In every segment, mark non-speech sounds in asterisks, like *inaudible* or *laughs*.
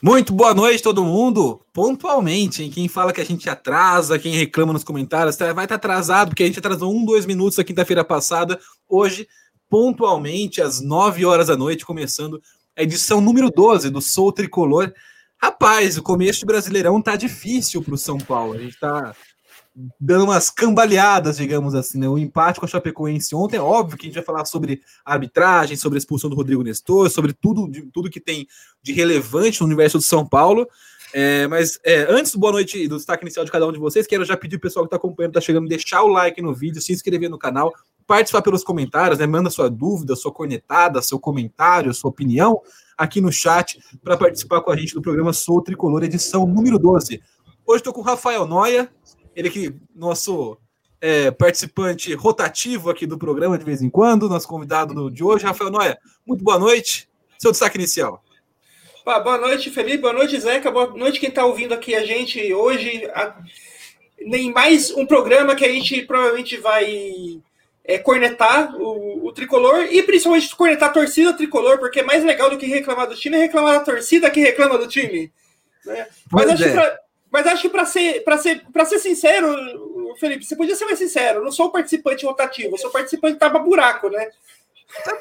Muito boa noite, todo mundo. Pontualmente, hein? Quem fala que a gente atrasa, quem reclama nos comentários, tá, vai estar tá atrasado, porque a gente atrasou um, dois minutos na quinta-feira passada. Hoje, pontualmente, às 9 horas da noite, começando a edição número 12 do Sou Tricolor. Rapaz, o começo do Brasileirão tá difícil para o São Paulo. A gente tá dando umas cambaleadas, digamos assim, né? O empate com a Chapecoense ontem, óbvio que a gente vai falar sobre arbitragem, sobre a expulsão do Rodrigo Nestor, sobre tudo, de, tudo que tem de relevante no universo do São Paulo. É, mas é, antes do boa noite do destaque inicial de cada um de vocês, quero já pedir o pessoal que está acompanhando, está chegando, deixar o like no vídeo, se inscrever no canal, participar pelos comentários, né? Manda sua dúvida, sua cornetada, seu comentário, sua opinião aqui no chat para participar com a gente do programa Sou Tricolor, edição número 12. Hoje estou com o Rafael Noia, ele que nosso é, participante rotativo aqui do programa de vez em quando, nosso convidado de hoje, Rafael Noia. Muito boa noite. Seu destaque inicial. Boa noite, Felipe. Boa noite, Zeca. Boa noite quem está ouvindo aqui a gente hoje. Nem mais um programa que a gente provavelmente vai é, cornetar o, o, tricolor e principalmente cornetar a torcida tricolor, porque é mais legal do que reclamar do time é reclamar da torcida que reclama do time. Né? Mas acho é. que pra, mas acho que para ser, ser, ser sincero, Felipe, você podia ser mais sincero. Eu não sou o participante rotativo, eu sou o participante que tava buraco, né?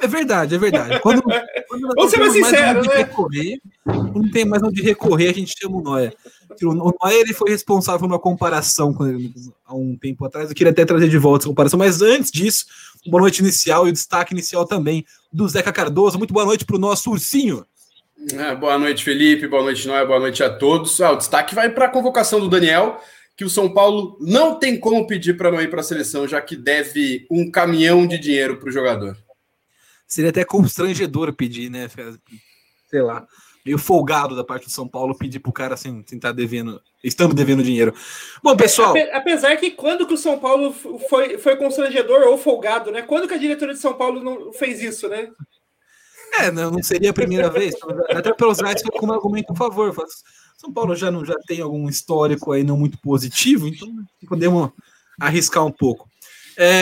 É verdade, é verdade. Quando, quando *laughs* Vamos ser mais sincero, né? Recorrer, não tem mais onde recorrer, a gente chama o Noé. O Noé ele foi responsável por uma comparação ele, há um tempo atrás. Eu queria até trazer de volta essa comparação, mas antes disso, boa noite inicial e o destaque inicial também do Zeca Cardoso. Muito boa noite para o nosso ursinho. É, boa noite, Felipe. Boa noite, Noé. Boa noite a todos. Ah, o destaque vai para a convocação do Daniel, que o São Paulo não tem como pedir para não ir para a seleção, já que deve um caminhão de dinheiro para o jogador. Seria até constrangedor pedir, né? Sei lá, meio folgado da parte do São Paulo pedir para o cara assim, tentar devendo, estando devendo dinheiro. Bom, pessoal. Apesar que quando que o São Paulo foi, foi constrangedor ou folgado, né? Quando que a diretoria de São Paulo não fez isso, né? É, não, não seria a primeira vez. Até para usar como argumento a favor. São Paulo já não já tem algum histórico aí não muito positivo, então podemos arriscar um pouco. É,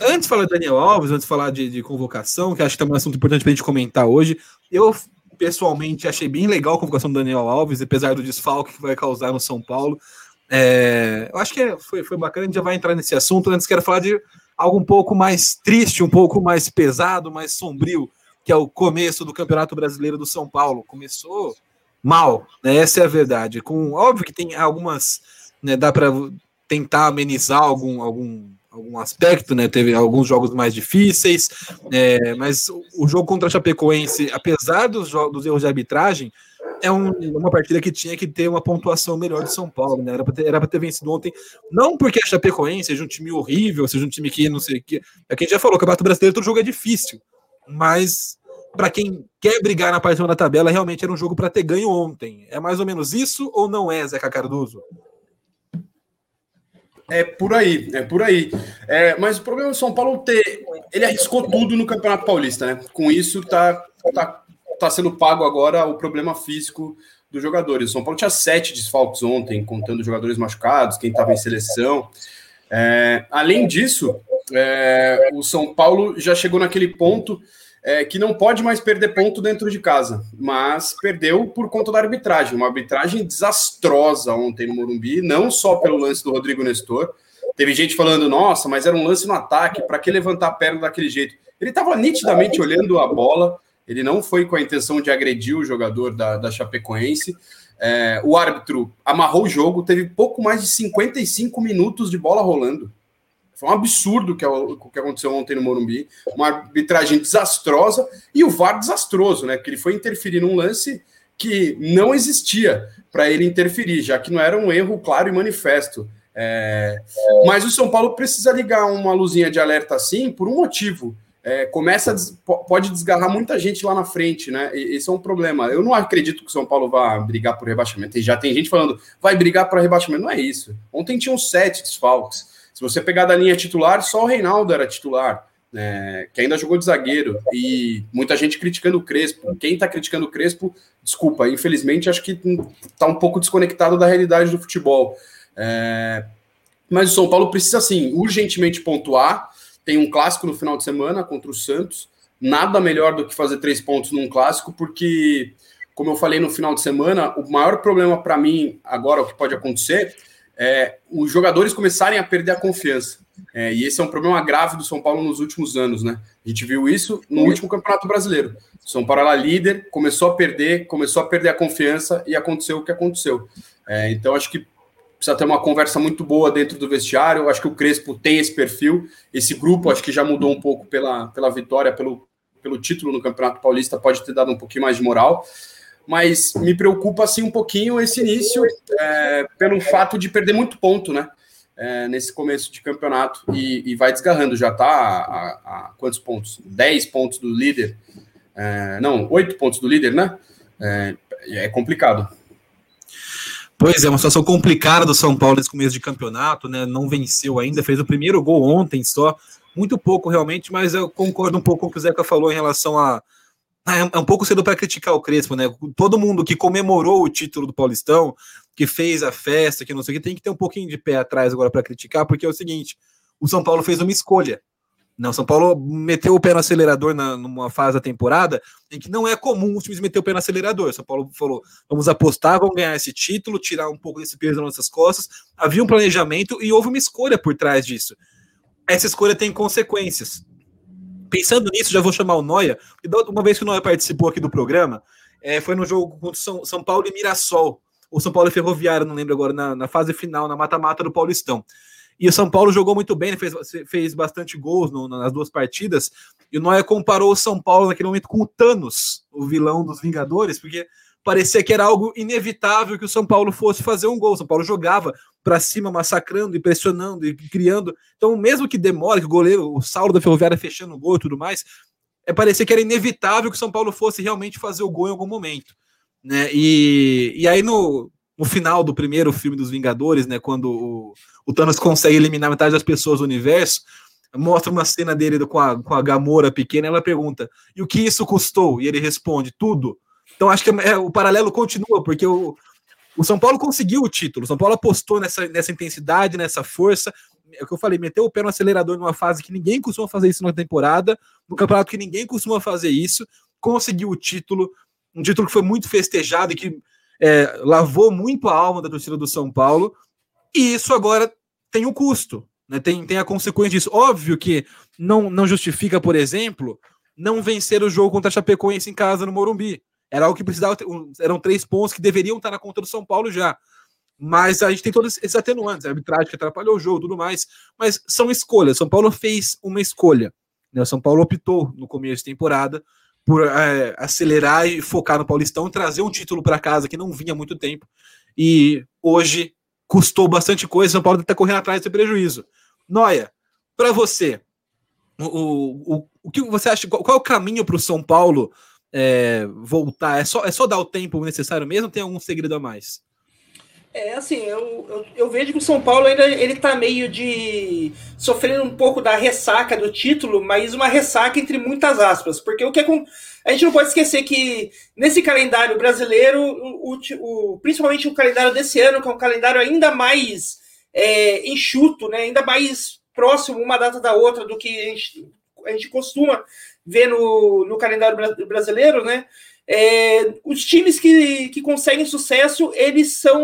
antes de falar de Daniel Alves, antes de falar de, de convocação, que acho que é um assunto importante para a gente comentar hoje, eu pessoalmente achei bem legal a convocação do Daniel Alves, apesar do desfalque que vai causar no São Paulo. É, eu acho que é, foi, foi bacana, a gente já vai entrar nesse assunto. Antes quero falar de algo um pouco mais triste, um pouco mais pesado, mais sombrio, que é o começo do Campeonato Brasileiro do São Paulo. Começou mal, né? Essa é a verdade. Com óbvio que tem algumas, né, dá para tentar amenizar algum algum algum aspecto, né? Teve alguns jogos mais difíceis, é, mas o jogo contra a Chapecoense, apesar dos, dos erros de arbitragem, é um, uma partida que tinha que ter uma pontuação melhor de São Paulo, né? Era para ter, ter vencido ontem, não porque a Chapecoense seja um time horrível, seja um time que não sei o que. É que a gente já falou, o Campeonato Brasileiro todo jogo é difícil mas para quem quer brigar na parte da tabela, realmente era um jogo para ter ganho ontem. É mais ou menos isso ou não é, Zeca Cardoso? É por aí, é por aí. É, mas o problema do São Paulo ter. Ele arriscou tudo no Campeonato Paulista, né? Com isso, tá, tá, tá sendo pago agora o problema físico dos jogadores. O São Paulo tinha sete desfalques ontem, contando jogadores machucados, quem estava em seleção. É, além disso, é, o São Paulo já chegou naquele ponto é, que não pode mais perder ponto dentro de casa, mas perdeu por conta da arbitragem, uma arbitragem desastrosa ontem no Morumbi, não só pelo lance do Rodrigo Nestor. Teve gente falando, nossa, mas era um lance no ataque, para que levantar a perna daquele jeito? Ele estava nitidamente olhando a bola, ele não foi com a intenção de agredir o jogador da, da Chapecoense. É, o árbitro amarrou o jogo, teve pouco mais de 55 minutos de bola rolando. Foi um absurdo o que, o que aconteceu ontem no Morumbi, uma arbitragem desastrosa e o VAR desastroso, né? Que ele foi interferir num lance que não existia para ele interferir, já que não era um erro claro e manifesto. É... Mas o São Paulo precisa ligar uma luzinha de alerta assim por um motivo. É, começa des... pode desgarrar muita gente lá na frente, né? Esse é um problema. Eu não acredito que o São Paulo vá brigar por rebaixamento. E já tem gente falando, vai brigar para rebaixamento. Não é isso. Ontem tinham sete desfalques. Se você pegar da linha titular, só o Reinaldo era titular, né, que ainda jogou de zagueiro. E muita gente criticando o Crespo. Quem está criticando o Crespo, desculpa, infelizmente acho que está um pouco desconectado da realidade do futebol. É, mas o São Paulo precisa, sim, urgentemente pontuar. Tem um clássico no final de semana contra o Santos. Nada melhor do que fazer três pontos num clássico, porque como eu falei no final de semana, o maior problema para mim agora, o que pode acontecer, é os jogadores começarem a perder a confiança. É, e esse é um problema grave do São Paulo nos últimos anos, né? A gente viu isso no último Campeonato Brasileiro. São Paulo era líder, começou a perder, começou a perder a confiança e aconteceu o que aconteceu. É, então acho que precisa ter uma conversa muito boa dentro do vestiário. Acho que o Crespo tem esse perfil. Esse grupo acho que já mudou um pouco pela, pela vitória, pelo, pelo título no Campeonato Paulista, pode ter dado um pouquinho mais de moral. Mas me preocupa assim um pouquinho esse início, é, pelo fato de perder muito ponto, né? É, nesse começo de campeonato e, e vai desgarrando. Já está a, a, quantos pontos? 10 pontos do líder. É, não, 8 pontos do líder, né? É, é complicado. Pois é, uma situação complicada do São Paulo nesse começo de campeonato, né? Não venceu ainda, fez o primeiro gol ontem só, muito pouco realmente, mas eu concordo um pouco com o que o Zeca falou em relação a. É um pouco cedo para criticar o Crespo, né? Todo mundo que comemorou o título do Paulistão, que fez a festa, que não sei o que, tem que ter um pouquinho de pé atrás agora para criticar, porque é o seguinte: o São Paulo fez uma escolha. Não, São Paulo meteu o pé no acelerador na, numa fase da temporada em que não é comum os times meter o pé no acelerador. São Paulo falou: vamos apostar, vamos ganhar esse título, tirar um pouco desse peso das nossas costas. Havia um planejamento e houve uma escolha por trás disso. Essa escolha tem consequências. Pensando nisso, já vou chamar o Noia, uma vez que o Noia participou aqui do programa, é, foi no jogo contra São, São Paulo e Mirassol, ou São Paulo e Ferroviário, não lembro agora, na, na fase final, na mata-mata do Paulistão. E o São Paulo jogou muito bem, fez, fez bastante gols no, nas duas partidas. E o Noia comparou o São Paulo naquele momento com o Thanos, o vilão dos Vingadores, porque parecia que era algo inevitável que o São Paulo fosse fazer um gol. O São Paulo jogava para cima, massacrando e pressionando e criando. Então, mesmo que demore, que o goleiro, o Saulo da Ferroviária fechando o gol e tudo mais, é parecia que era inevitável que o São Paulo fosse realmente fazer o gol em algum momento. Né? E, e aí, no, no final do primeiro filme dos Vingadores, né, quando o, o Thanos consegue eliminar metade das pessoas do universo, mostra uma cena dele com a, com a Gamora pequena, ela pergunta, e o que isso custou? E ele responde, tudo. Então acho que é, o paralelo continua, porque o, o São Paulo conseguiu o título, o São Paulo apostou nessa, nessa intensidade, nessa força, é o que eu falei, meteu o pé no acelerador numa fase que ninguém costuma fazer isso na temporada, no campeonato que ninguém costuma fazer isso, conseguiu o título, um título que foi muito festejado e que é, lavou muito a alma da torcida do São Paulo, e isso agora tem um custo, né? tem, tem a consequência disso. Óbvio que não, não justifica, por exemplo, não vencer o jogo contra a Chapecoense em casa no Morumbi. Era algo que precisava, eram três pontos que deveriam estar na conta do São Paulo já. Mas a gente tem todos esses atenuantes, a arbitragem que atrapalhou o jogo tudo mais. Mas são escolhas. São Paulo fez uma escolha. Né? O São Paulo optou no começo de temporada por é, acelerar e focar no Paulistão, trazer um título para casa que não vinha há muito tempo. E hoje custou bastante coisa, São Paulo está correndo atrás desse prejuízo. Noia, para você, o, o, o que você acha? Qual, qual é o caminho para o São Paulo é, voltar? É só, é só dar o tempo necessário mesmo tem algum segredo a mais? É, assim, eu, eu, eu, vejo que o São Paulo ainda ele tá meio de sofrendo um pouco da ressaca do título, mas uma ressaca entre muitas aspas, porque o que é com, a gente não pode esquecer que nesse calendário brasileiro, o, o, principalmente o calendário desse ano, que é um calendário ainda mais é, enxuto, né, ainda mais próximo uma data da outra do que a gente, a gente costuma ver no, no calendário brasileiro, né? É, os times que, que conseguem sucesso, eles são,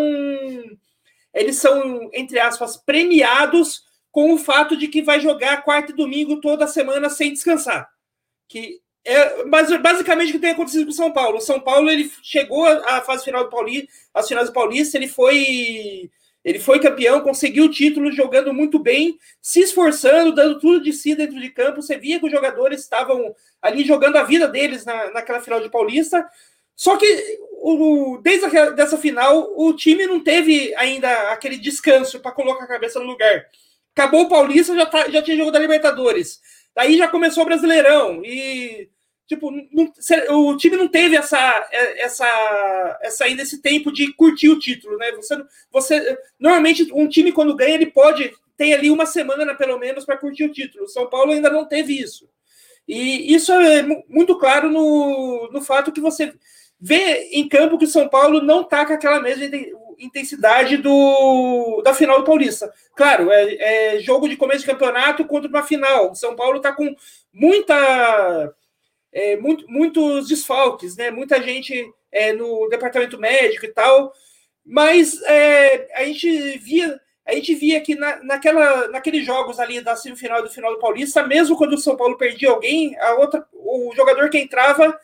eles são, entre aspas, premiados com o fato de que vai jogar quarta e domingo toda semana sem descansar. Que é basicamente o que tem acontecido com o São Paulo. O São Paulo ele chegou à fase final do Paulista, às finais do Paulista, ele foi ele foi campeão, conseguiu o título jogando muito bem, se esforçando, dando tudo de si dentro de campo. Você via que os jogadores estavam ali jogando a vida deles na, naquela final de Paulista. Só que o, desde a, dessa final, o time não teve ainda aquele descanso para colocar a cabeça no lugar. Acabou o Paulista, já, tá, já tinha jogo da Libertadores. Daí já começou o Brasileirão. E Tipo, não, o time não teve essa, é, essa, essa ainda esse tempo de curtir o título, né? Você, você normalmente um time quando ganha ele pode ter ali uma semana pelo menos para curtir o título. O São Paulo ainda não teve isso. E isso é muito claro no, no fato que você vê em campo que o São Paulo não tá com aquela mesma intensidade do, da final do Paulista. Claro, é, é jogo de começo de campeonato contra uma final. O São Paulo tá com muita é, muito, muitos desfalques, né? Muita gente é, no departamento médico e tal, mas é, a gente via a gente via que na, naquela, naqueles jogos ali da semifinal e do final do Paulista, mesmo quando o São Paulo perdia alguém, a outra, o jogador que entrava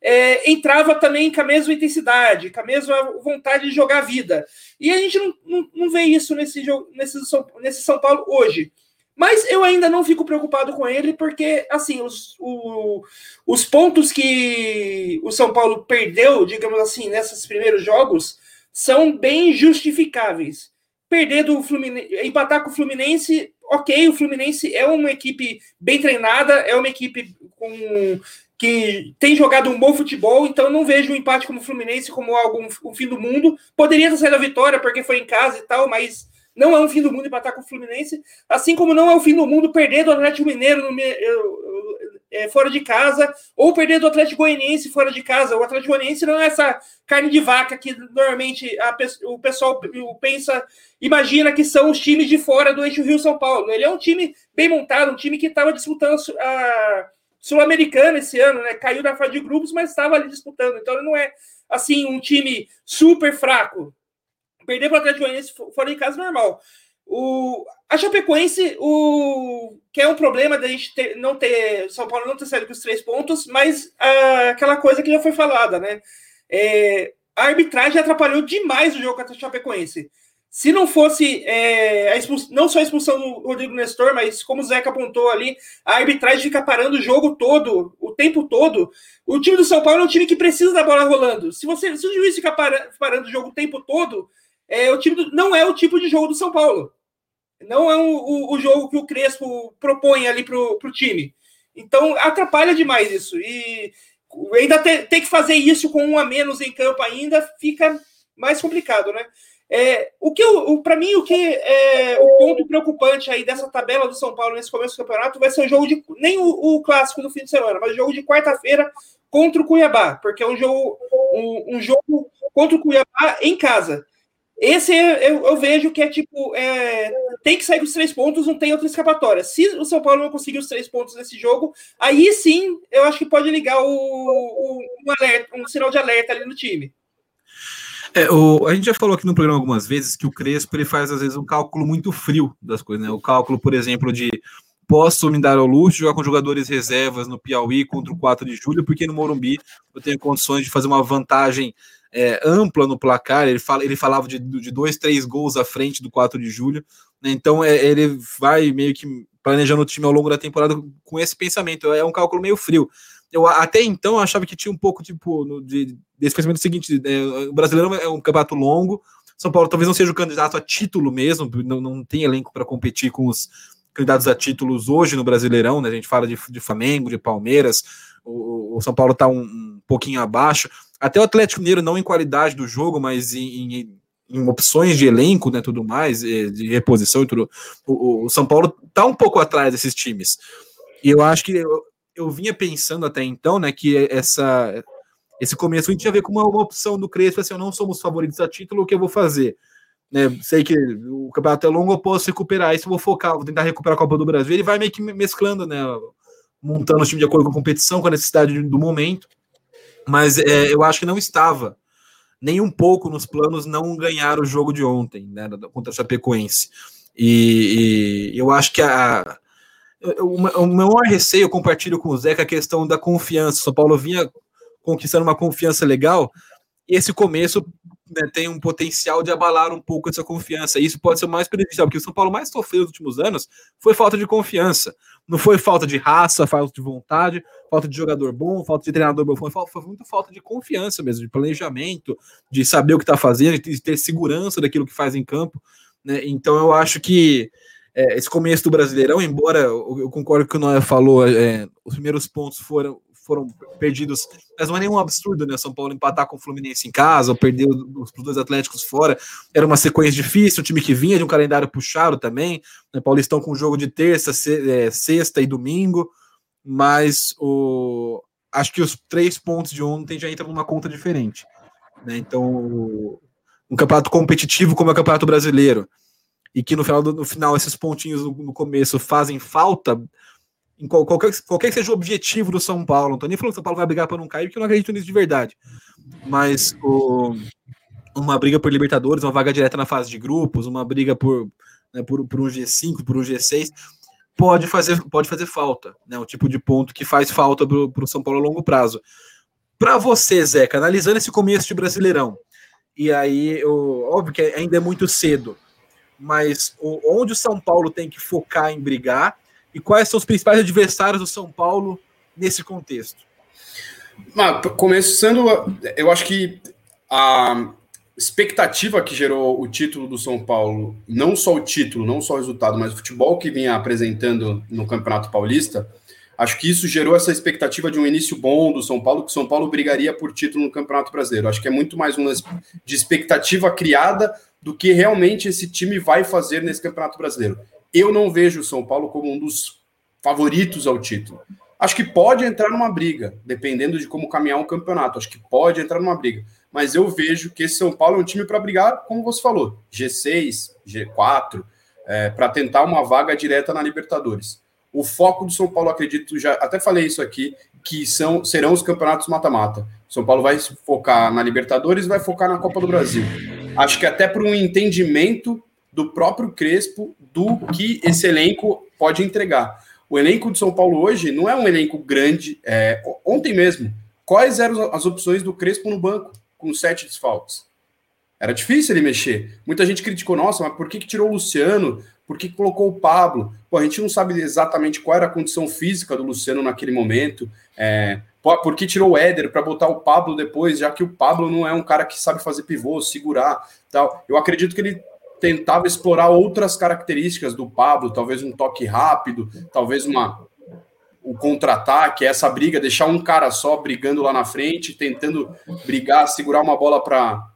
é, entrava também com a mesma intensidade, com a mesma vontade de jogar a vida. E a gente não, não, não vê isso nesse, jogo, nesse, nesse São Paulo hoje. Mas eu ainda não fico preocupado com ele, porque, assim, os, o, os pontos que o São Paulo perdeu, digamos assim, nesses primeiros jogos, são bem justificáveis. Perder do Fluminense, empatar com o Fluminense, ok, o Fluminense é uma equipe bem treinada, é uma equipe com, que tem jogado um bom futebol, então não vejo o um empate como o Fluminense como algo um fim do mundo. Poderia ter saído a vitória porque foi em casa e tal, mas não é um fim do mundo empatar com o Fluminense, assim como não é um fim do mundo perder do Atlético Mineiro no, é, fora de casa, ou perder do Atlético Goianiense fora de casa. O Atlético Goianiense não é essa carne de vaca que normalmente a, o pessoal pensa, imagina que são os times de fora do eixo Rio-São Paulo. Ele é um time bem montado, um time que estava disputando a Sul-Americana esse ano, né? Caiu na fase de grupos, mas estava ali disputando. Então ele não é assim um time super fraco. Perder para o Atlético Goianiense fora de casa normal. O, a Chapecoense, o, que é um problema da gente ter, não ter. São Paulo não ter saído com os três pontos, mas ah, aquela coisa que já foi falada, né? É, a arbitragem atrapalhou demais o jogo contra a Chapecoense. Se não fosse é, a não só a expulsão do Rodrigo Nestor, mas como o Zeca apontou ali, a arbitragem fica parando o jogo todo, o tempo todo. O time do São Paulo é um time que precisa da bola rolando. Se você se o juiz ficar parando o jogo o tempo todo, é, o time do, não é o tipo de jogo do São Paulo. Não é o, o, o jogo que o Crespo propõe ali para o time. Então, atrapalha demais isso. E ainda ter, ter que fazer isso com um a menos em campo ainda fica mais complicado, né? É, o que para mim o que é o ponto preocupante aí dessa tabela do São Paulo nesse começo do campeonato vai ser o jogo de nem o, o clássico do fim de semana, mas o jogo de quarta-feira contra o Cuiabá, porque é um jogo um, um jogo contra o Cuiabá em casa. Esse é, eu, eu, vejo que é tipo, é, tem que sair com os três pontos, não tem outra escapatória. Se o São Paulo não conseguir os três pontos nesse jogo, aí sim eu acho que pode ligar o, o um, alerta, um sinal de alerta ali no time. É, o, a gente já falou aqui no programa algumas vezes que o Crespo ele faz às vezes um cálculo muito frio das coisas, né? O cálculo, por exemplo, de posso me dar ao luxo de jogar com jogadores reservas no Piauí contra o 4 de julho, porque no Morumbi eu tenho condições de fazer uma vantagem é, ampla no placar, ele, fala, ele falava de, de dois, três gols à frente do 4 de julho, né? então é, ele vai meio que planejando o time ao longo da temporada com esse pensamento, é um cálculo meio frio. Eu até então achava que tinha um pouco tipo no, de, desse pensamento seguinte: é, o brasileiro é um campeonato longo, São Paulo talvez não seja o candidato a título mesmo, não, não tem elenco para competir com os candidatos a títulos hoje no Brasileirão, né? A gente fala de, de Flamengo, de Palmeiras, o, o São Paulo está um, um, pouquinho abaixo. Até o Atlético Mineiro, não em qualidade do jogo, mas em, em, em opções de elenco, né, tudo mais, de reposição e tudo. O, o São Paulo está um pouco atrás desses times. E eu acho que eu, eu vinha pensando até então, né, que essa esse começo a gente ia ver como uma, opção do Crespo, assim, não somos favoritos a título, o que eu vou fazer? Né, sei que o campeonato é longo, eu posso recuperar isso, eu vou focar, vou tentar recuperar a Copa do Brasil. Ele vai meio que mesclando, né, montando o time de acordo com a competição, com a necessidade do momento. Mas é, eu acho que não estava nem um pouco nos planos não ganhar o jogo de ontem, né, contra a Chapecoense. E, e eu acho que a, o, o meu maior receio, eu compartilho com o Zeca, a questão da confiança. O São Paulo vinha conquistando uma confiança legal, e esse começo né, tem um potencial de abalar um pouco essa confiança. E isso pode ser o mais prejudicial, porque o São Paulo mais sofreu nos últimos anos foi falta de confiança. Não foi falta de raça, falta de vontade, falta de jogador bom, falta de treinador bom, foi, foi muito falta de confiança mesmo, de planejamento, de saber o que está fazendo, de ter segurança daquilo que faz em campo. Né? Então eu acho que é, esse começo do Brasileirão, embora eu, eu concordo com o que o Noé falou, é, os primeiros pontos foram, foram perdidos, mas não é nenhum absurdo, né? São Paulo empatar com o Fluminense em casa, ou perder os, os dois Atléticos fora. Era uma sequência difícil, o time que vinha de um calendário puxado também. Né? Paulistão com jogo de terça, se, é, sexta e domingo, mas o, acho que os três pontos de ontem já entram numa conta diferente. Né? Então, um campeonato competitivo como é o Campeonato Brasileiro, e que no final, no final esses pontinhos no, no começo fazem falta em qualquer, qualquer que seja o objetivo do São Paulo. Não tô nem falando que o São Paulo vai brigar para não cair, porque eu não acredito nisso de verdade. Mas o, uma briga por Libertadores, uma vaga direta na fase de grupos, uma briga por, né, por, por um G5, por um G6, pode fazer, pode fazer falta. Né, o tipo de ponto que faz falta para o São Paulo a longo prazo. Para você, Zeca, analisando esse começo de Brasileirão, e aí, eu, óbvio que ainda é muito cedo, mas onde o São Paulo tem que focar em brigar e quais são os principais adversários do São Paulo nesse contexto? começando, eu acho que a expectativa que gerou o título do São Paulo, não só o título, não só o resultado, mas o futebol que vinha apresentando no Campeonato Paulista, acho que isso gerou essa expectativa de um início bom do São Paulo, que o São Paulo brigaria por título no Campeonato Brasileiro. Acho que é muito mais uma de expectativa criada do que realmente esse time vai fazer nesse Campeonato Brasileiro. Eu não vejo o São Paulo como um dos favoritos ao título. Acho que pode entrar numa briga, dependendo de como caminhar um campeonato. Acho que pode entrar numa briga. Mas eu vejo que esse São Paulo é um time para brigar, como você falou, G6, G4, é, para tentar uma vaga direta na Libertadores. O foco do São Paulo, acredito, já até falei isso aqui, que são serão os campeonatos mata-mata. São Paulo vai focar na Libertadores, vai focar na Copa do Brasil. Acho que até por um entendimento do próprio Crespo do que esse elenco pode entregar. O elenco de São Paulo hoje não é um elenco grande. É, ontem mesmo, quais eram as opções do Crespo no banco, com sete desfalques? Era difícil ele mexer. Muita gente criticou, nossa, mas por que, que tirou o Luciano? Por que, que colocou o Pablo? Pô, a gente não sabe exatamente qual era a condição física do Luciano naquele momento. É, por que tirou o Éder para botar o Pablo depois, já que o Pablo não é um cara que sabe fazer pivô, segurar tal. Eu acredito que ele tentava explorar outras características do Pablo, talvez um toque rápido, talvez uma o contra-ataque, essa briga, deixar um cara só brigando lá na frente, tentando brigar, segurar uma bola para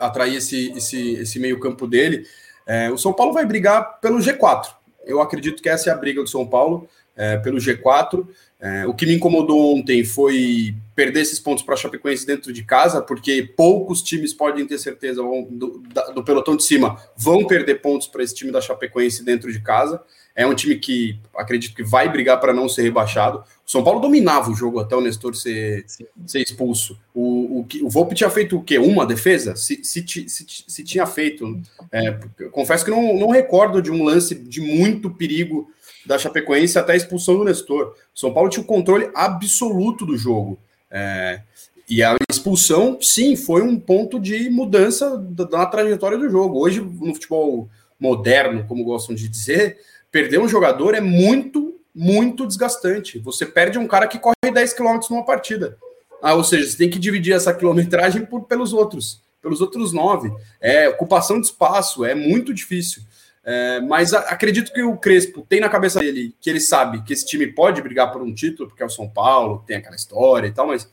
atrair esse, esse, esse meio-campo dele. É, o São Paulo vai brigar pelo G4. Eu acredito que essa é a briga do São Paulo é, pelo G4. É, o que me incomodou ontem foi perder esses pontos para a Chapecoense dentro de casa, porque poucos times podem ter certeza vão, do, do, pelotão de cima vão perder pontos para esse time da Chapecoense dentro de casa. É um time que acredito que vai brigar para não ser rebaixado. O São Paulo dominava o jogo até o Nestor ser, ser expulso. O, o, o Volpe tinha feito o quê? Uma defesa? Se, se, se, se tinha feito. É, confesso que não, não recordo de um lance de muito perigo da Chapecoense até a expulsão do Nestor. O São Paulo tinha o controle absoluto do jogo. É, e a expulsão, sim, foi um ponto de mudança na trajetória do jogo. Hoje, no futebol moderno, como gostam de dizer, perder um jogador é muito, muito desgastante. Você perde um cara que corre 10 km numa partida. Ah, ou seja, você tem que dividir essa quilometragem por, pelos outros, pelos outros nove. É ocupação de espaço, é muito difícil. É, mas acredito que o Crespo tem na cabeça dele que ele sabe que esse time pode brigar por um título, porque é o São Paulo, tem aquela história e tal, mas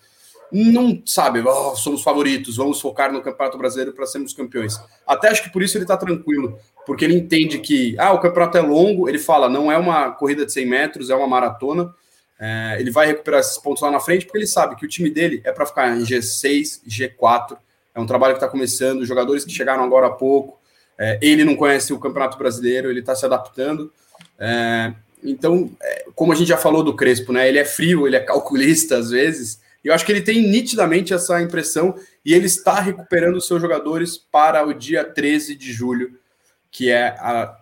não sabe, oh, somos favoritos, vamos focar no Campeonato Brasileiro para sermos campeões. Até acho que por isso ele está tranquilo, porque ele entende que ah, o campeonato é longo, ele fala, não é uma corrida de 100 metros, é uma maratona. É, ele vai recuperar esses pontos lá na frente, porque ele sabe que o time dele é para ficar em G6, G4. É um trabalho que está começando, jogadores que chegaram agora há pouco, é, ele não conhece o Campeonato Brasileiro, ele está se adaptando. É, então, é, como a gente já falou do Crespo, né? Ele é frio, ele é calculista às vezes. E eu acho que ele tem nitidamente essa impressão e ele está recuperando os seus jogadores para o dia 13 de julho, que é a,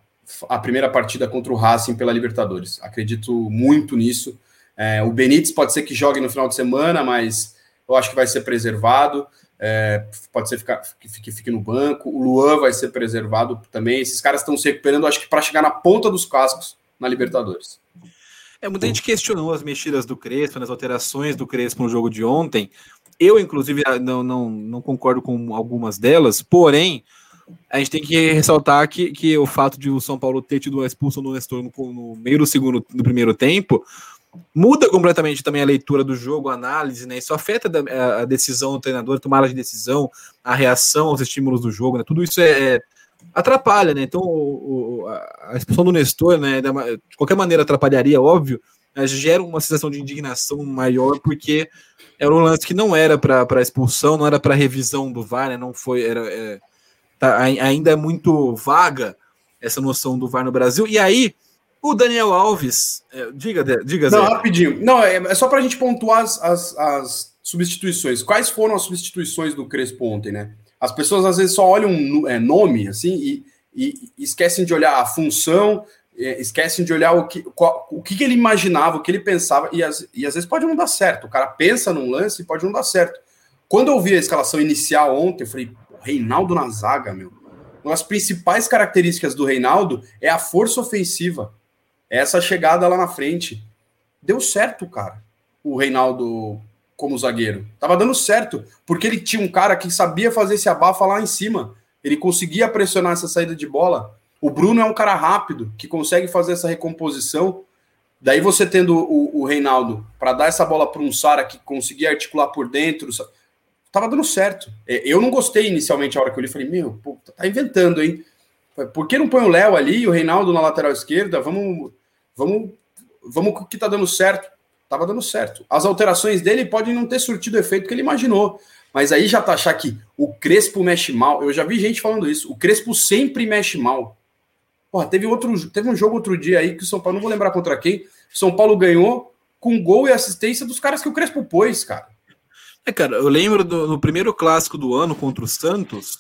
a primeira partida contra o Racing pela Libertadores. Acredito muito nisso. É, o Benítez pode ser que jogue no final de semana, mas eu acho que vai ser preservado é, pode ser ficar, que fique, fique no banco. O Luan vai ser preservado também. Esses caras estão se recuperando, acho que para chegar na ponta dos cascos na Libertadores. É, muita gente questionou as mexidas do Crespo, nas alterações do Crespo no jogo de ontem. Eu, inclusive, não, não, não concordo com algumas delas, porém, a gente tem que ressaltar que, que o fato de o São Paulo ter tido a expulsão do Nestor no, no meio do segundo do primeiro tempo muda completamente também a leitura do jogo, a análise, né? Isso afeta a decisão do treinador, a tomada de decisão, a reação aos estímulos do jogo, né? Tudo isso é, é atrapalha, né? Então o, a expulsão do Nestor, né? De qualquer maneira atrapalharia, óbvio, mas gera uma sensação de indignação maior porque era um lance que não era para expulsão, não era para revisão do VAR, né? Não foi, era é, tá, ainda é muito vaga essa noção do VAR no Brasil. E aí O Daniel Alves, é, diga, diga, Zé. Não, rapidinho. Não, é, é só para a gente pontuar as, as, as, substituições. Quais foram as substituições do Crespo ontem, né? As pessoas às vezes só olham um é, nome, assim, e, e, e, esquecem de olhar a função, é, esquecem de olhar o que, qual, o que, ele imaginava, o que ele pensava, e, as, e às vezes pode não dar certo. O cara pensa num lance e pode não dar certo. Quando eu vi a escalação inicial ontem, eu falei, Reinaldo na zaga, meu. Uma das principais características do Reinaldo é a força ofensiva. Essa chegada lá na frente. Deu certo, cara. O Reinaldo como zagueiro. Tava dando certo, porque ele tinha um cara que sabia fazer esse abafa lá em cima. Ele conseguia pressionar essa saída de bola. O Bruno é um cara rápido, que consegue fazer essa recomposição. Daí você tendo o, o Reinaldo para dar essa bola para um Sara que conseguia articular por dentro, tava dando certo. É, eu não gostei inicialmente a hora que eu li, falei, meu, pô, tá inventando, hein? Por que não põe o Léo ali e o Reinaldo na lateral esquerda? Vamos, vamos, vamos que tá dando certo. Tava dando certo. As alterações dele podem não ter surtido o efeito que ele imaginou. Mas aí já tá achar que o Crespo mexe mal. Eu já vi gente falando isso. O Crespo sempre mexe mal. Porra, teve outro, teve um jogo outro dia aí que o São Paulo, não vou lembrar contra quem, São Paulo ganhou com gol e assistência dos caras que o Crespo pôs, cara. É, cara, eu lembro do, no primeiro clássico do ano contra o Santos,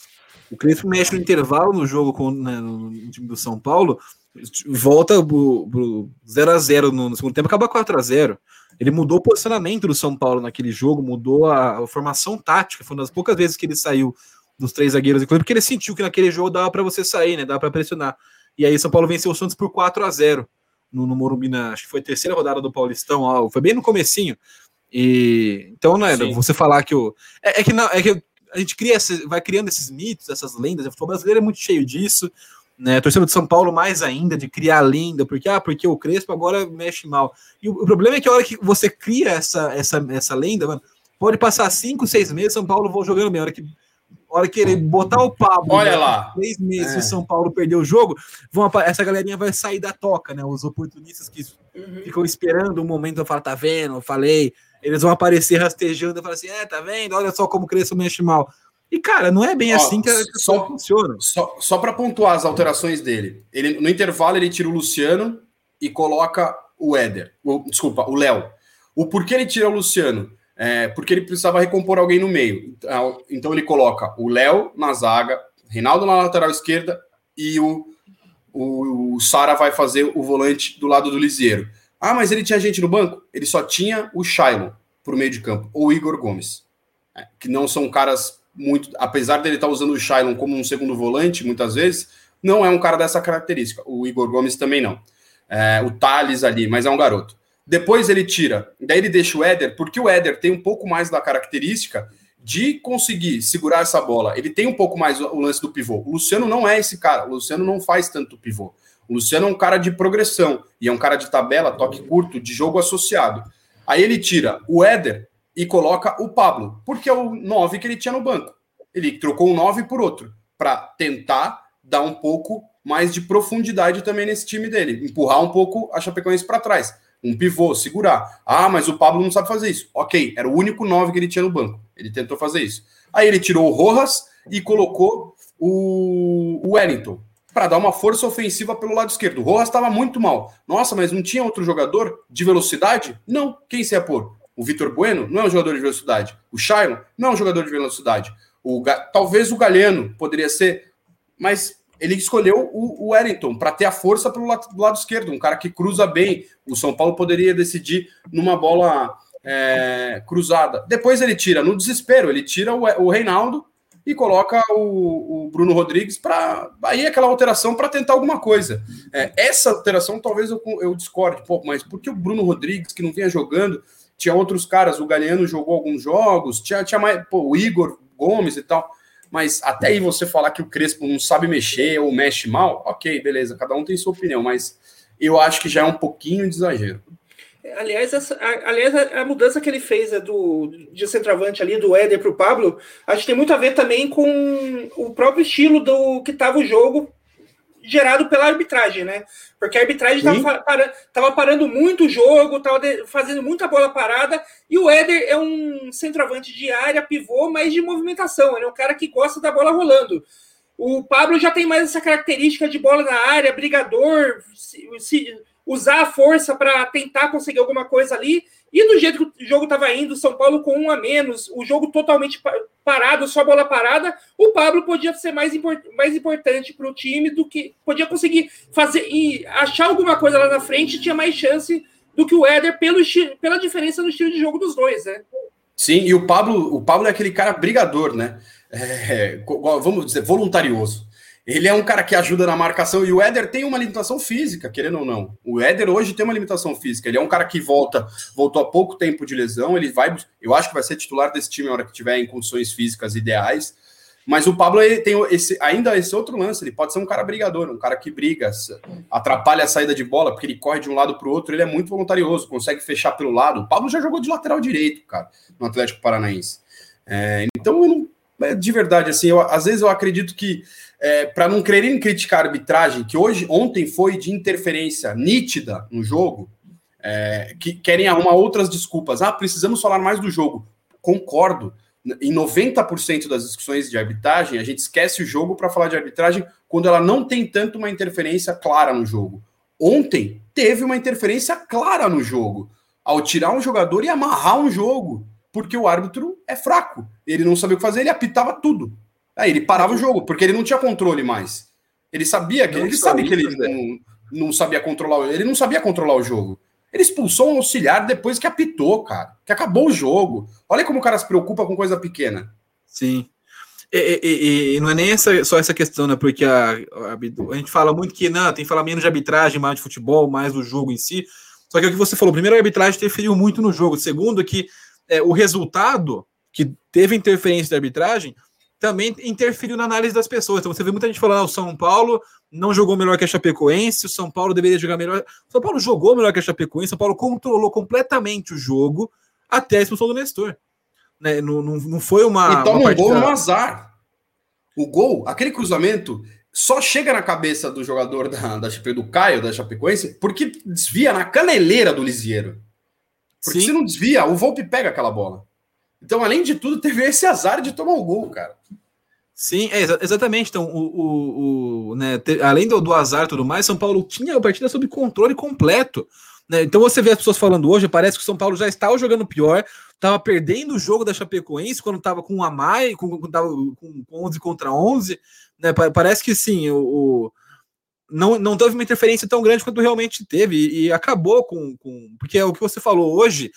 o Crespo mexe no intervalo no jogo com, né, no, time do São Paulo, volta pro 0x0 no, no, segundo tempo, acaba 4x0. Ele mudou o posicionamento do São Paulo naquele jogo, mudou a, a formação tática. Foi uma das poucas vezes que ele saiu dos três zagueiros, porque ele sentiu que naquele jogo dava para você sair, né? Dava para pressionar. E aí São Paulo venceu o Santos por 4 a 0 no, no Morumbi, na, acho que foi a terceira rodada do Paulistão, ó, foi bem no comecinho. E então, né, Sim. você falar que o é, é, que não, é que a gente cria vai criando esses mitos, essas lendas, o futebol brasileiro é muito cheio disso né? Torcedor de São Paulo mais ainda de criar lenda, porque ah, porque o Crespo agora mexe mal. E o, o, problema é que a hora que você cria essa essa, essa lenda, mano, pode passar cinco, seis meses, São Paulo vou jogando bem. A hora que a hora que ele botar o Pablo, olha né, lá, três meses é. o São Paulo perdeu o jogo, vão essa galerinha vai sair da toca, né? Os oportunistas que uhum. ficam esperando um momento eu falo, tá vendo? Eu falei, eles vão aparecer rastejando e falar assim, é, tá vendo? Olha só como o Crespo mexe mal. E, cara, não é bem Ó, assim que a só funciona. Só, só para pontuar as alterações dele. Ele, no intervalo, ele tira o Luciano e coloca o Éder. O, desculpa, o Léo. O porquê ele tira o Luciano? É, porque ele precisava recompor alguém no meio. Então, então ele coloca o Léo na zaga, Reinaldo na lateral esquerda e o, o, o Sara vai fazer o volante do lado do Lisieiro. Ah, mas ele tinha gente no banco? Ele só tinha o Shailon o meio de campo, ou o Igor Gomes, é, que não são caras muito, apesar dele estar tá usando o Shailon como um segundo volante, muitas vezes, não é um cara dessa característica. O Igor Gomes também não. É, o Thales ali, mas é um garoto. Depois ele tira, daí ele deixa o Éder, porque o Éder tem um pouco mais da característica de conseguir segurar essa bola. Ele tem um pouco mais o lance do pivô. O Luciano não é esse cara. O Luciano não faz tanto pivô. O Luciano é um cara de progressão e é um cara de tabela, toque curto, de jogo associado. Aí ele tira o Éder, e coloca o Pablo, porque é o 9 que ele tinha no banco. Ele trocou um 9 por outro, para tentar dar um pouco mais de profundidade também nesse time dele, empurrar um pouco a Chapecoense para trás. Um pivô, segurar. Ah, mas o Pablo não sabe fazer isso. Ok, era o único 9 que ele tinha no banco. Ele tentou fazer isso. Aí ele tirou o Rojas e colocou o Wellington para dar uma força ofensiva pelo lado esquerdo. O Rojas estava muito mal. Nossa, mas não tinha outro jogador de velocidade? Não. Quem se ia pôr? O Vitor Bueno não é um jogador de velocidade. O Shailon não é um jogador de velocidade. O, talvez o Galeno poderia ser, mas ele escolheu o, o Wellington para ter a força pelo lado, do lado esquerdo, um cara que cruza bem. O São Paulo poderia decidir numa bola é, cruzada. Depois ele tira, no desespero, ele tira o, o Reinaldo e coloca o, o Bruno Rodrigues para aí aquela alteração para tentar alguma coisa. É, essa alteração talvez eu, eu discorde, pô, mas por que o Bruno Rodrigues, que não vinha jogando, tinha outros caras, o Galeano jogou alguns jogos, tinha, tinha mais, pô, o Igor Gomes e tal. Mas até aí você falar que o Crespo não sabe mexer ou mexe mal, ok, beleza, cada um tem sua opinião, mas eu acho que já é um pouquinho de exagero. Aliás, essa, aliás, a mudança que ele fez é do, de centroavante ali, do Éder para o Pablo, acho que tem muito a ver também com o próprio estilo do que estava o jogo gerado pela arbitragem, né? Porque a arbitragem estava para, parando muito o jogo, estava fazendo muita bola parada, e o Éder é um centroavante de área, pivô, mas de movimentação. Ele é um cara que gosta da bola rolando. O Pablo já tem mais essa característica de bola na área, brigador, se, se, usar a força para tentar conseguir alguma coisa ali. E do jeito que o jogo estava indo, São Paulo com um a menos, o jogo totalmente parado, só bola parada, o Pablo podia ser mais, import mais importante para o time do que podia conseguir fazer e achar alguma coisa lá na frente, tinha mais chance do que o Éder pelo pela diferença no estilo de jogo dos dois, né? Sim, e o Pablo, o Pablo é aquele cara brigador, né? É, vamos dizer, voluntarioso. Ele é um cara que ajuda na marcação e o Éder tem uma limitação física, querendo ou não. O Éder hoje tem uma limitação física. Ele é um cara que volta, voltou há pouco tempo de lesão. Ele vai, eu acho que vai ser titular desse time na hora que tiver em condições físicas ideais. Mas o Pablo tem esse, ainda esse outro lance. Ele pode ser um cara brigador, um cara que briga, atrapalha a saída de bola, porque ele corre de um lado para o outro. Ele é muito voluntarioso, consegue fechar pelo lado. O Pablo já jogou de lateral direito, cara, no Atlético Paranaense. É, então, eu não, de verdade, assim, eu, às vezes eu acredito que é, para não quererem criticar a arbitragem, que hoje, ontem foi de interferência nítida no jogo, é, que querem arrumar outras desculpas. Ah, precisamos falar mais do jogo. Concordo. Em 90% das discussões de arbitragem, a gente esquece o jogo para falar de arbitragem quando ela não tem tanto uma interferência clara no jogo. Ontem teve uma interferência clara no jogo, ao tirar um jogador e amarrar um jogo, porque o árbitro é fraco. Ele não sabia o que fazer, ele apitava tudo. Aí ele parava o jogo, porque ele não tinha controle mais. Ele sabia que. Não ele sabe que ele não, não sabia controlar. Ele não sabia controlar o jogo. Ele expulsou um auxiliar depois que apitou, cara. Que acabou o jogo. Olha como o cara se preocupa com coisa pequena. Sim. E, e, e não é nem essa, só essa questão, né? Porque a, a, a, gente fala muito que não, tem que falar menos de arbitragem, mais de futebol, mais do jogo em si. Só que é o que você falou, primeiro, a arbitragem interferiu muito no jogo. Segundo, que é, o resultado que teve interferência de arbitragem também interferiu na análise das pessoas. Então você vê muita gente falando, ah, o São Paulo não jogou melhor que a Chapecoense, o São Paulo deveria jogar melhor. O São Paulo jogou melhor que a Chapecoense, o São Paulo controlou completamente o jogo até a expulsão do Nestor. Né? Não, não, não foi uma. E toma uma um gol no azar. O gol, aquele cruzamento, só chega na cabeça do jogador da, da do Caio, da Chapecoense, porque desvia na caneleira do Lisieiro. Porque Sim. se não desvia, o Volpe pega aquela bola. Então, além de tudo, teve esse azar de tomar o gol, cara. Sim, é, exatamente. Então, o, o, o né, te, além do, do azar e tudo mais, São Paulo tinha a partida sob controle completo. Né? Então, você vê as pessoas falando hoje, parece que o São Paulo já estava jogando pior, estava perdendo o jogo da Chapecoense quando estava com o Amai, com, com, com 11 contra 11. Né? Parece que sim, o, não, não teve uma interferência tão grande quanto realmente teve e, e acabou com, com. Porque é o que você falou hoje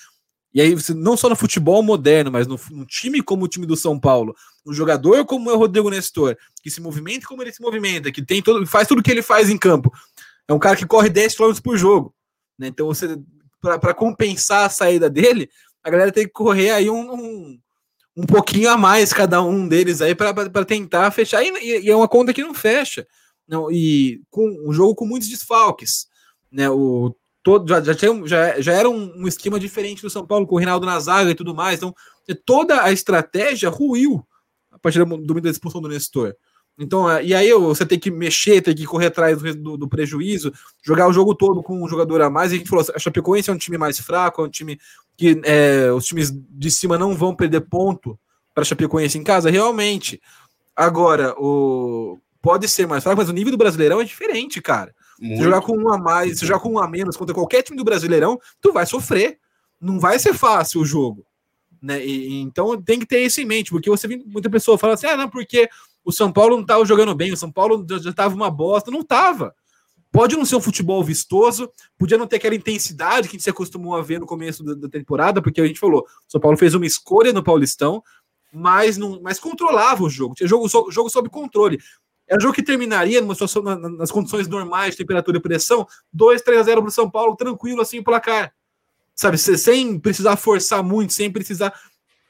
e aí, não só no futebol moderno, mas no, no, time como o time do São Paulo, um jogador como é o Rodrigo Nestor, que se movimenta como ele se movimenta, que tem todo, faz tudo que ele faz em campo. É um cara que corre 10 km por jogo. Né? Então, você para compensar a saída dele, a galera tem que correr aí um, um, um pouquinho a mais cada um deles aí para tentar fechar. E, e, é uma conta que não fecha. Não, e com um jogo com muitos desfalques. Né? O todo, já, já, tinha, já, já era um, um, esquema diferente do São Paulo, com o Rinaldo na zaga e tudo mais. Então, toda a estratégia ruiu a partir do momento da expulsão do Nestor. Então, é, e aí você tem que mexer, tem que correr atrás do, do, prejuízo, jogar o jogo todo com um jogador a mais. E a gente falou, a Chapecoense é um time mais fraco, é um time que é, os times de cima não vão perder ponto para a Chapecoense em casa, realmente. Agora, o pode ser mais fraco, mas o nível do Brasileirão é diferente, cara. Muito. Se jogar com um a mais, se jogar com um a menos contra qualquer time do Brasileirão, tu vai sofrer. Não vai ser fácil o jogo. Né? E, então tem que ter isso em mente, porque você vê muita pessoa fala assim: ah, não, porque o São Paulo não estava jogando bem, o São Paulo já estava uma bosta. Não estava. Pode não ser um futebol vistoso, podia não ter aquela intensidade que a gente se acostumou a ver no começo da, da temporada, porque a gente falou: o São Paulo fez uma escolha no Paulistão, mas, não, mas controlava o jogo, tinha jogo, jogo sob controle. É um jogo que terminaria numa situação, nas condições normais de temperatura e pressão, 2, 3 a 0 para o São Paulo, tranquilo assim o placar. Sabe, sem precisar forçar muito, sem precisar.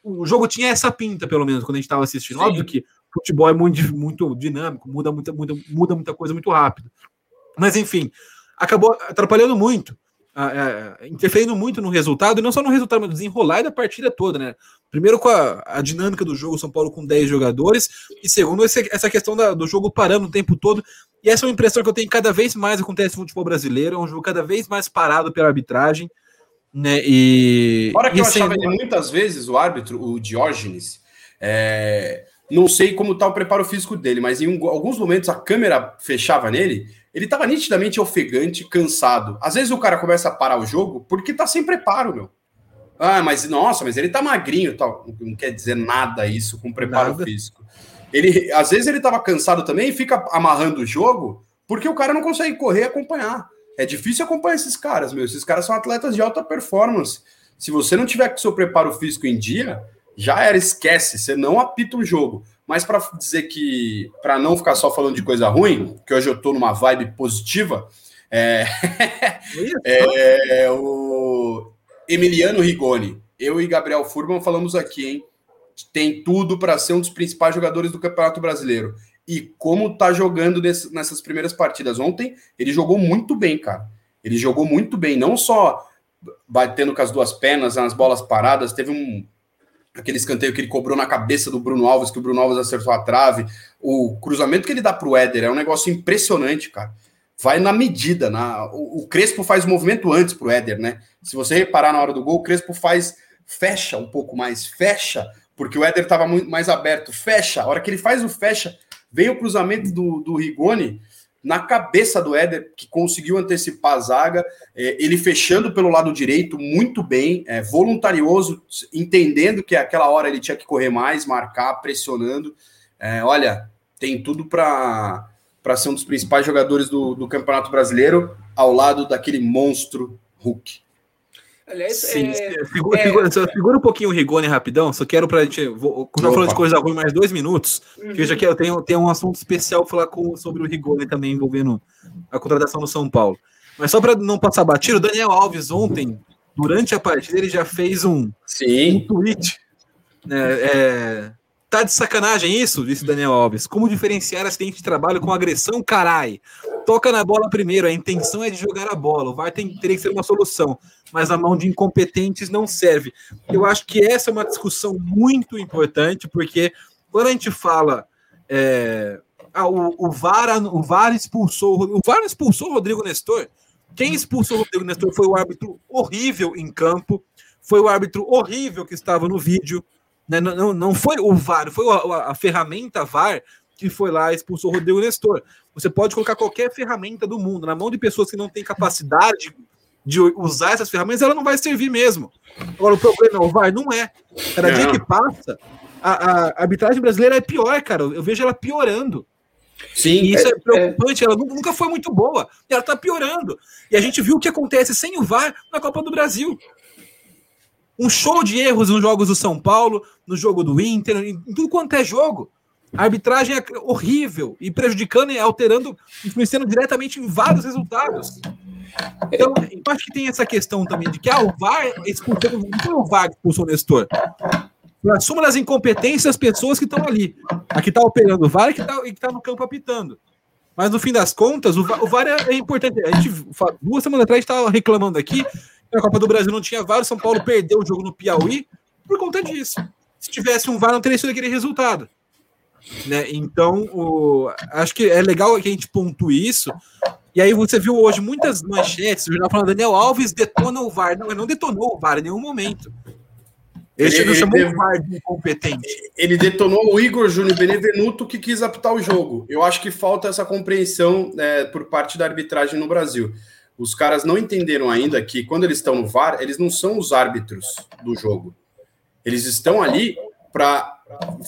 O jogo tinha essa pinta, pelo menos, quando a gente estava assistindo. Sim. Óbvio que futebol é muito, muito dinâmico, muda muita, muita, muda muita coisa muito rápido. Mas, enfim, acabou atrapalhando muito interferindo muito no resultado, e não só no resultado, mas no desenrolar da partida toda, né? Primeiro com a, a dinâmica do jogo, São Paulo com 10 jogadores, e segundo, esse, essa questão da, do jogo parando o tempo todo. E essa é uma impressão que eu tenho cada vez mais acontece no futebol brasileiro, é um jogo cada vez mais parado pela arbitragem. Né, e, Fora que e eu achava ele muitas vezes, o árbitro, o Diógenes, é, não sei como está o preparo físico dele, mas em um, alguns momentos a câmera fechava nele ele tava nitidamente ofegante, cansado. Às vezes o cara começa a parar o jogo porque tá sem preparo, meu. Ah, mas nossa, mas ele tá magrinho tal. Não quer dizer nada isso com preparo nada. físico. Ele, às vezes ele tava cansado também e fica amarrando o jogo porque o cara não consegue correr e acompanhar. É difícil acompanhar esses caras, meu. Esses caras são atletas de alta performance. Se você não tiver com seu preparo físico em dia, já era, esquece, você não apita o jogo. Mas para dizer que, para não ficar só falando de coisa ruim, que hoje eu tô numa vibe positiva, é, *laughs* é o Emiliano Rigoni. Eu e Gabriel Furman falamos aqui, hein? Tem tudo para ser um dos principais jogadores do Campeonato Brasileiro. E como tá jogando nesse, nessas primeiras partidas. Ontem, ele jogou muito bem, cara. Ele jogou muito bem, não só batendo com as duas pernas nas bolas paradas, teve um aquele escanteio que ele cobrou na cabeça do Bruno Alves, que o Bruno Alves acertou a trave, o cruzamento que ele dá para o Éder é um negócio impressionante, cara. Vai na medida, na, o, Crespo faz o movimento antes para o Éder, né? Se você reparar na hora do gol, o Crespo faz, fecha um pouco mais, fecha, porque o Éder estava muito mais aberto, fecha. A hora que ele faz o fecha, vem o cruzamento do, do Rigoni, na cabeça do Éder, que conseguiu antecipar a zaga, é, ele fechando pelo lado direito muito bem, é, voluntarioso, entendendo que aquela hora ele tinha que correr mais, marcar, pressionando. É, olha, tem tudo para ser um dos principais jogadores do, do Campeonato Brasileiro, ao lado daquele monstro Hulk. Aliás, Sim, é, segura, é... Segura, segura, um pouquinho o Rigoni rapidão, só quero pra gente. Vou, já falando de coisa ruim mais dois minutos, uhum. que eu já quero, eu tenho, tenho um assunto especial pra falar com, sobre o Rigoni também envolvendo a contratação do São Paulo. Mas só para não passar batido, o Daniel Alves ontem, durante a partida, ele já fez um, Sim. um tweet. Né, é, tá de sacanagem isso, disse Daniel Alves. Como diferenciar acidente de trabalho com agressão, carai? toca na bola primeiro, a intenção é de jogar a bola. O VAR tem, teria que ser uma solução, mas a mão de incompetentes não serve. Eu acho que essa é uma discussão muito importante, porque quando a gente fala. É, ah, o, o, VAR, o VAR expulsou. O VAR expulsou o Rodrigo Nestor. Quem expulsou o Rodrigo Nestor foi o árbitro horrível em campo, foi o árbitro horrível que estava no vídeo. Né? Não, não, não foi o VAR, foi a, a ferramenta VAR que foi lá e expulsou o Rodrigo Nestor. Você pode colocar qualquer ferramenta do mundo na mão de pessoas que não têm capacidade de usar essas ferramentas, ela não vai servir mesmo. Agora, o problema é o VAR não é. Cada dia que passa, a, a, arbitragem brasileira é pior, cara. Eu vejo ela piorando. Sim, e isso é, é preocupante. É... Ela nunca foi muito boa. Ela está piorando. E a gente viu o que acontece sem o VAR na Copa do Brasil. Um show de erros nos jogos do São Paulo, no jogo do Inter, em tudo quanto é jogo. A arbitragem é horrível e prejudicando e alterando, influenciando diretamente em vários resultados. Então, eu acho que tem essa questão também de que ah, o VAR expulsou, não foi o VAR que expulsou o Nestor. Foi a soma das incompetências das pessoas que estão ali. A que está operando o VAR e que está tá no campo apitando. Mas no fim das contas, o VAR, o VAR é, é, importante. A gente, duas semanas atrás, estava reclamando aqui que a Copa do Brasil não tinha VAR, o São Paulo perdeu o jogo no Piauí por conta disso. Se tivesse um VAR, não teria sido aquele resultado. Né? Então, o, acho que é legal que a gente pontue isso. E aí você viu hoje muitas manchetes, o jornal falando Daniel Alves detona o VAR. Não, ele não detonou o VAR em nenhum momento. Ele, ele, ele chamou o VAR de incompetente. Ele detonou o Igor Júnior Benevenuto que quis apitar o jogo. Eu acho que falta essa compreensão é, por parte da arbitragem no Brasil. Os caras não entenderam ainda que quando eles estão no VAR, eles não são os árbitros do jogo. Eles estão ali para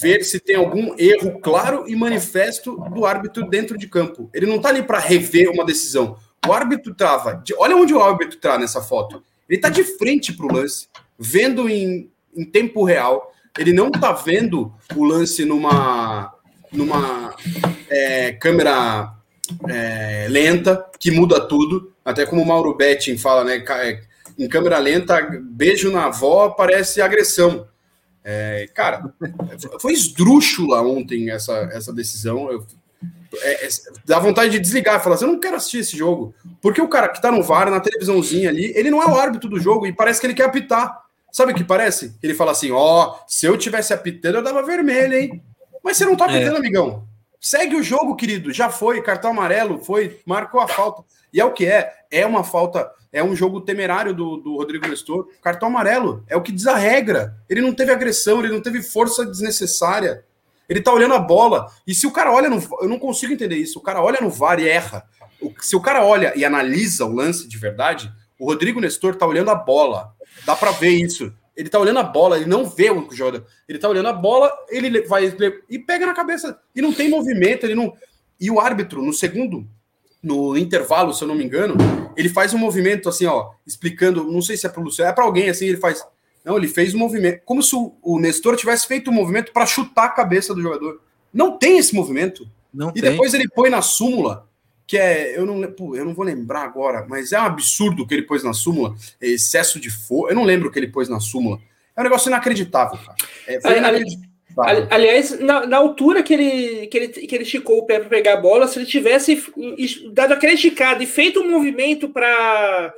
ver se tem algum erro claro e manifesto do árbitro dentro de campo. Ele não está ali para rever uma decisão. O árbitro trava. Olha onde o árbitro está nessa foto. Ele está de frente para o lance, vendo em, em tempo real. Ele não está vendo o lance numa, numa é, câmera é, lenta, que muda tudo. Até como o Mauro Betting fala, né? É, em câmera lenta, beijo na avó parece agressão. É, cara, foi esdrúxula ontem essa, essa decisão. Eu, é, é, dá vontade de desligar, falar assim, eu não quero assistir esse jogo. Porque o cara que tá no VAR, na televisãozinha ali, ele não é o árbitro do jogo e parece que ele quer apitar. Sabe o que parece? Ele fala assim: ó, oh, se eu tivesse apitando, eu dava vermelho, hein? Mas você não tá apitando, é. amigão. Segue o jogo, querido. Já foi, cartão amarelo, foi, marcou a falta. E é o que é. É uma falta é um jogo temerário do, do Rodrigo Nestor. Cartão amarelo é o que diz a regra. Ele não teve agressão, ele não teve força desnecessária. Ele tá olhando a bola. E se o cara olha no. Eu não consigo entender isso. O cara olha no VAR e erra. Se o cara olha e analisa o lance de verdade, o Rodrigo Nestor tá olhando a bola. Dá para ver isso. Ele tá olhando a bola, ele não vê o joga. Ele tá olhando a bola, ele vai e pega na cabeça. E não tem movimento, ele não. E o árbitro, no segundo, no intervalo, se eu não me engano, ele faz um movimento assim, ó, explicando, não sei se é para o Luciano, é para alguém assim, ele faz. Não, ele fez um movimento, como se o, o Nestor tivesse feito um movimento para chutar a cabeça do jogador. Não tem esse movimento. Não e tem. depois ele põe na súmula, que é, eu não, pô, eu não vou lembrar agora, mas é um absurdo o que ele pôs na súmula, é excesso de força. Eu não lembro o que ele pôs na súmula. É um negócio inacreditável, cara. É, foi inacreditável. Aliás, na, na, altura que ele, que, ele, que ele esticou o pé para pegar a bola, se ele tivesse dado aquela esticada e feito um movimento para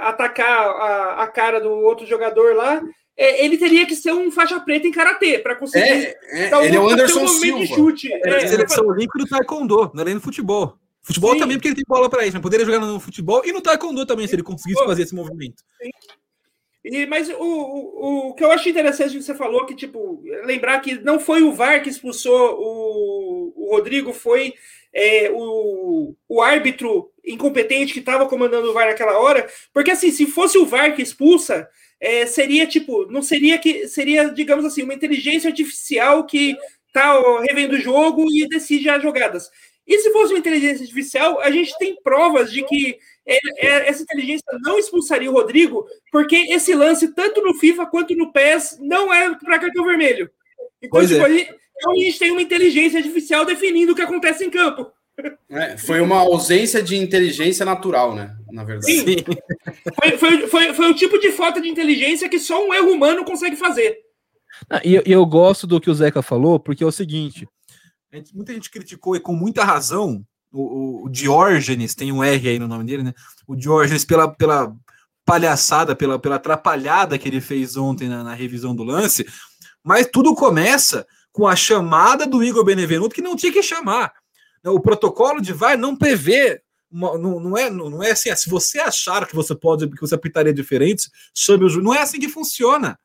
atacar a, a cara do outro jogador lá, é, ele teria que ser um faixa preta em karatê para conseguir. É, é, ele é o Anderson Silva. chute. É, é, seleção olímpica do taekwondo, não é nem no futebol. Futebol Sim. também, porque ele tem bola para isso, mas poderia jogar no futebol e no taekwondo também, se ele conseguisse fazer esse movimento. Sim. E, mas o, o, o que eu acho interessante que você falou, que, tipo, lembrar que não foi o VAR que expulsou o, o Rodrigo, foi é, o, o árbitro incompetente que estava comandando o VAR naquela hora. Porque, assim, se fosse o VAR que expulsa, é, seria, tipo, não seria que, seria, digamos assim, uma inteligência artificial que tá ó, revendo o jogo e decide as jogadas. E se fosse uma inteligência artificial, a gente tem provas de que é, é, essa inteligência não expulsaria o Rodrigo, porque esse lance, tanto no FIFA quanto no PES, não é para cartão vermelho. Então, tipo, é. a, gente, então a gente tem uma inteligência artificial definindo o que acontece em campo. É, foi uma ausência de inteligência natural, né? Na verdade. Sim. Foi, foi, foi, foi, o tipo de falta de inteligência que só um erro humano consegue fazer. Ah, e eu, eu gosto do que o Zeca falou, porque é o seguinte: muita gente criticou e com muita razão o, o, Diógenes, tem um R aí no nome dele, né? O Diógenes, pela, pela palhaçada, pela, pela atrapalhada que ele fez ontem na, na revisão do lance, mas tudo começa com a chamada do Igor Benevenuto, que não tinha que chamar. O protocolo de VAR não prevê, não, não, é, não é assim, ah, se você achar que você pode, que você apitaria diferente, chame o juiz. Não é assim que funciona.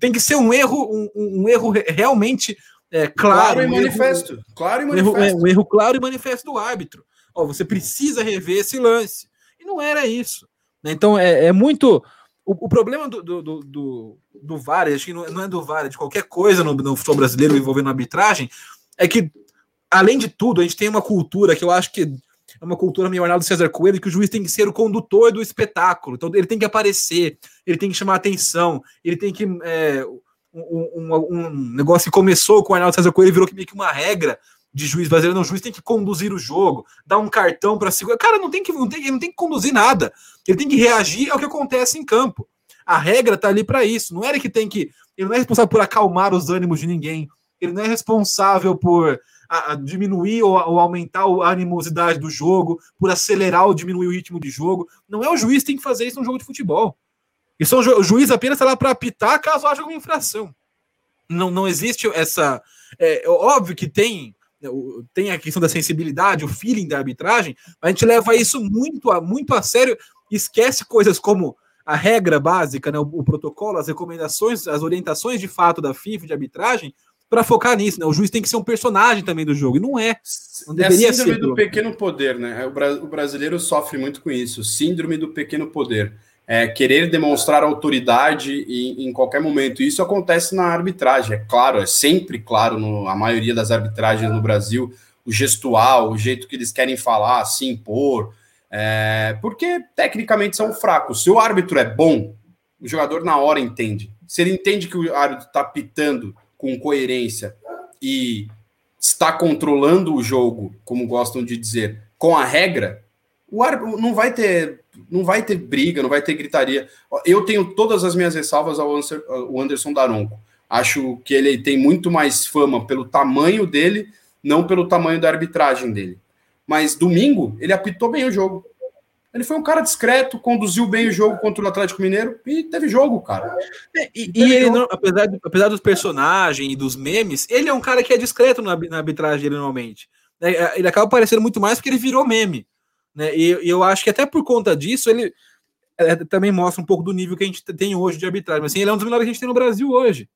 Tem que ser um erro, um, um erro realmente é, claro, claro e manifesto. Erro, claro e manifesto. Um erro, um erro claro e manifesto do árbitro. Ó, você precisa rever esse lance. E não era isso. Né? Então é, é muito. O, o problema do, do, do, do, VAR, acho que não, é do VAR, é de qualquer coisa no, no futebol brasileiro envolvendo arbitragem, é que, além de tudo, a gente tem uma cultura que eu acho que é uma cultura meio do César Coelho, que o juiz tem que ser o condutor do espetáculo. Então ele tem que aparecer, ele tem que chamar atenção, ele tem que. É, um, um, um, negócio que começou com o Arnaldo César Coelho virou meio que uma regra de juiz brasileiro. Não, o juiz tem que conduzir o jogo, dar um cartão para segurar. Cara, não tem que não tem, ele não tem que conduzir nada. Ele tem que reagir ao que acontece em campo. A regra tá ali para isso. Não é ele que tem que. Ele não é responsável por acalmar os ânimos de ninguém. Ele não é responsável por a, a diminuir ou, ou, aumentar a animosidade do jogo, por acelerar ou diminuir o ritmo de jogo. Não é o juiz que tem que fazer isso num jogo de futebol. E são, o juiz apenas está lá para apitar caso haja alguma infração. Não, não existe essa. É, óbvio que tem tem a questão da sensibilidade, o feeling da arbitragem, mas a gente leva isso muito a, muito a sério e esquece coisas como a regra básica, né, o, o, protocolo, as recomendações, as orientações de fato da FIFA de arbitragem para focar nisso. Né? O juiz tem que ser um personagem também do jogo, e não é. Não deveria é a síndrome ser, do pequeno poder, né? O brasileiro sofre muito com isso, síndrome do pequeno poder é, querer demonstrar autoridade em, em, qualquer momento. Isso acontece na arbitragem, é claro, é sempre claro, no, a maioria das arbitragens no Brasil, o gestual, o jeito que eles querem falar, se impor, é, porque tecnicamente são fracos. Se o árbitro é bom, o jogador na hora entende. Se ele entende que o árbitro está pitando com coerência e está controlando o jogo, como gostam de dizer, com a regra, o árbitro não vai ter não vai ter briga, não vai ter gritaria. Eu tenho todas as minhas ressalvas ao Anderson Daronco. Acho que ele tem muito mais fama pelo tamanho dele, não pelo tamanho da arbitragem dele. Mas domingo, ele apitou bem o jogo. Ele foi um cara discreto, conduziu bem o jogo contra o Atlético Mineiro e teve jogo, cara. É, e, e ele, não, apesar, de, apesar dos personagens e dos memes, ele é um cara que é discreto na, na arbitragem normalmente. É, ele acaba aparecendo muito mais porque ele virou meme. Né? E, e eu acho que até por conta disso, ele é, também mostra um pouco do nível que a gente tem hoje de arbitragem. Assim, ele é um dos melhores que a gente tem no Brasil hoje.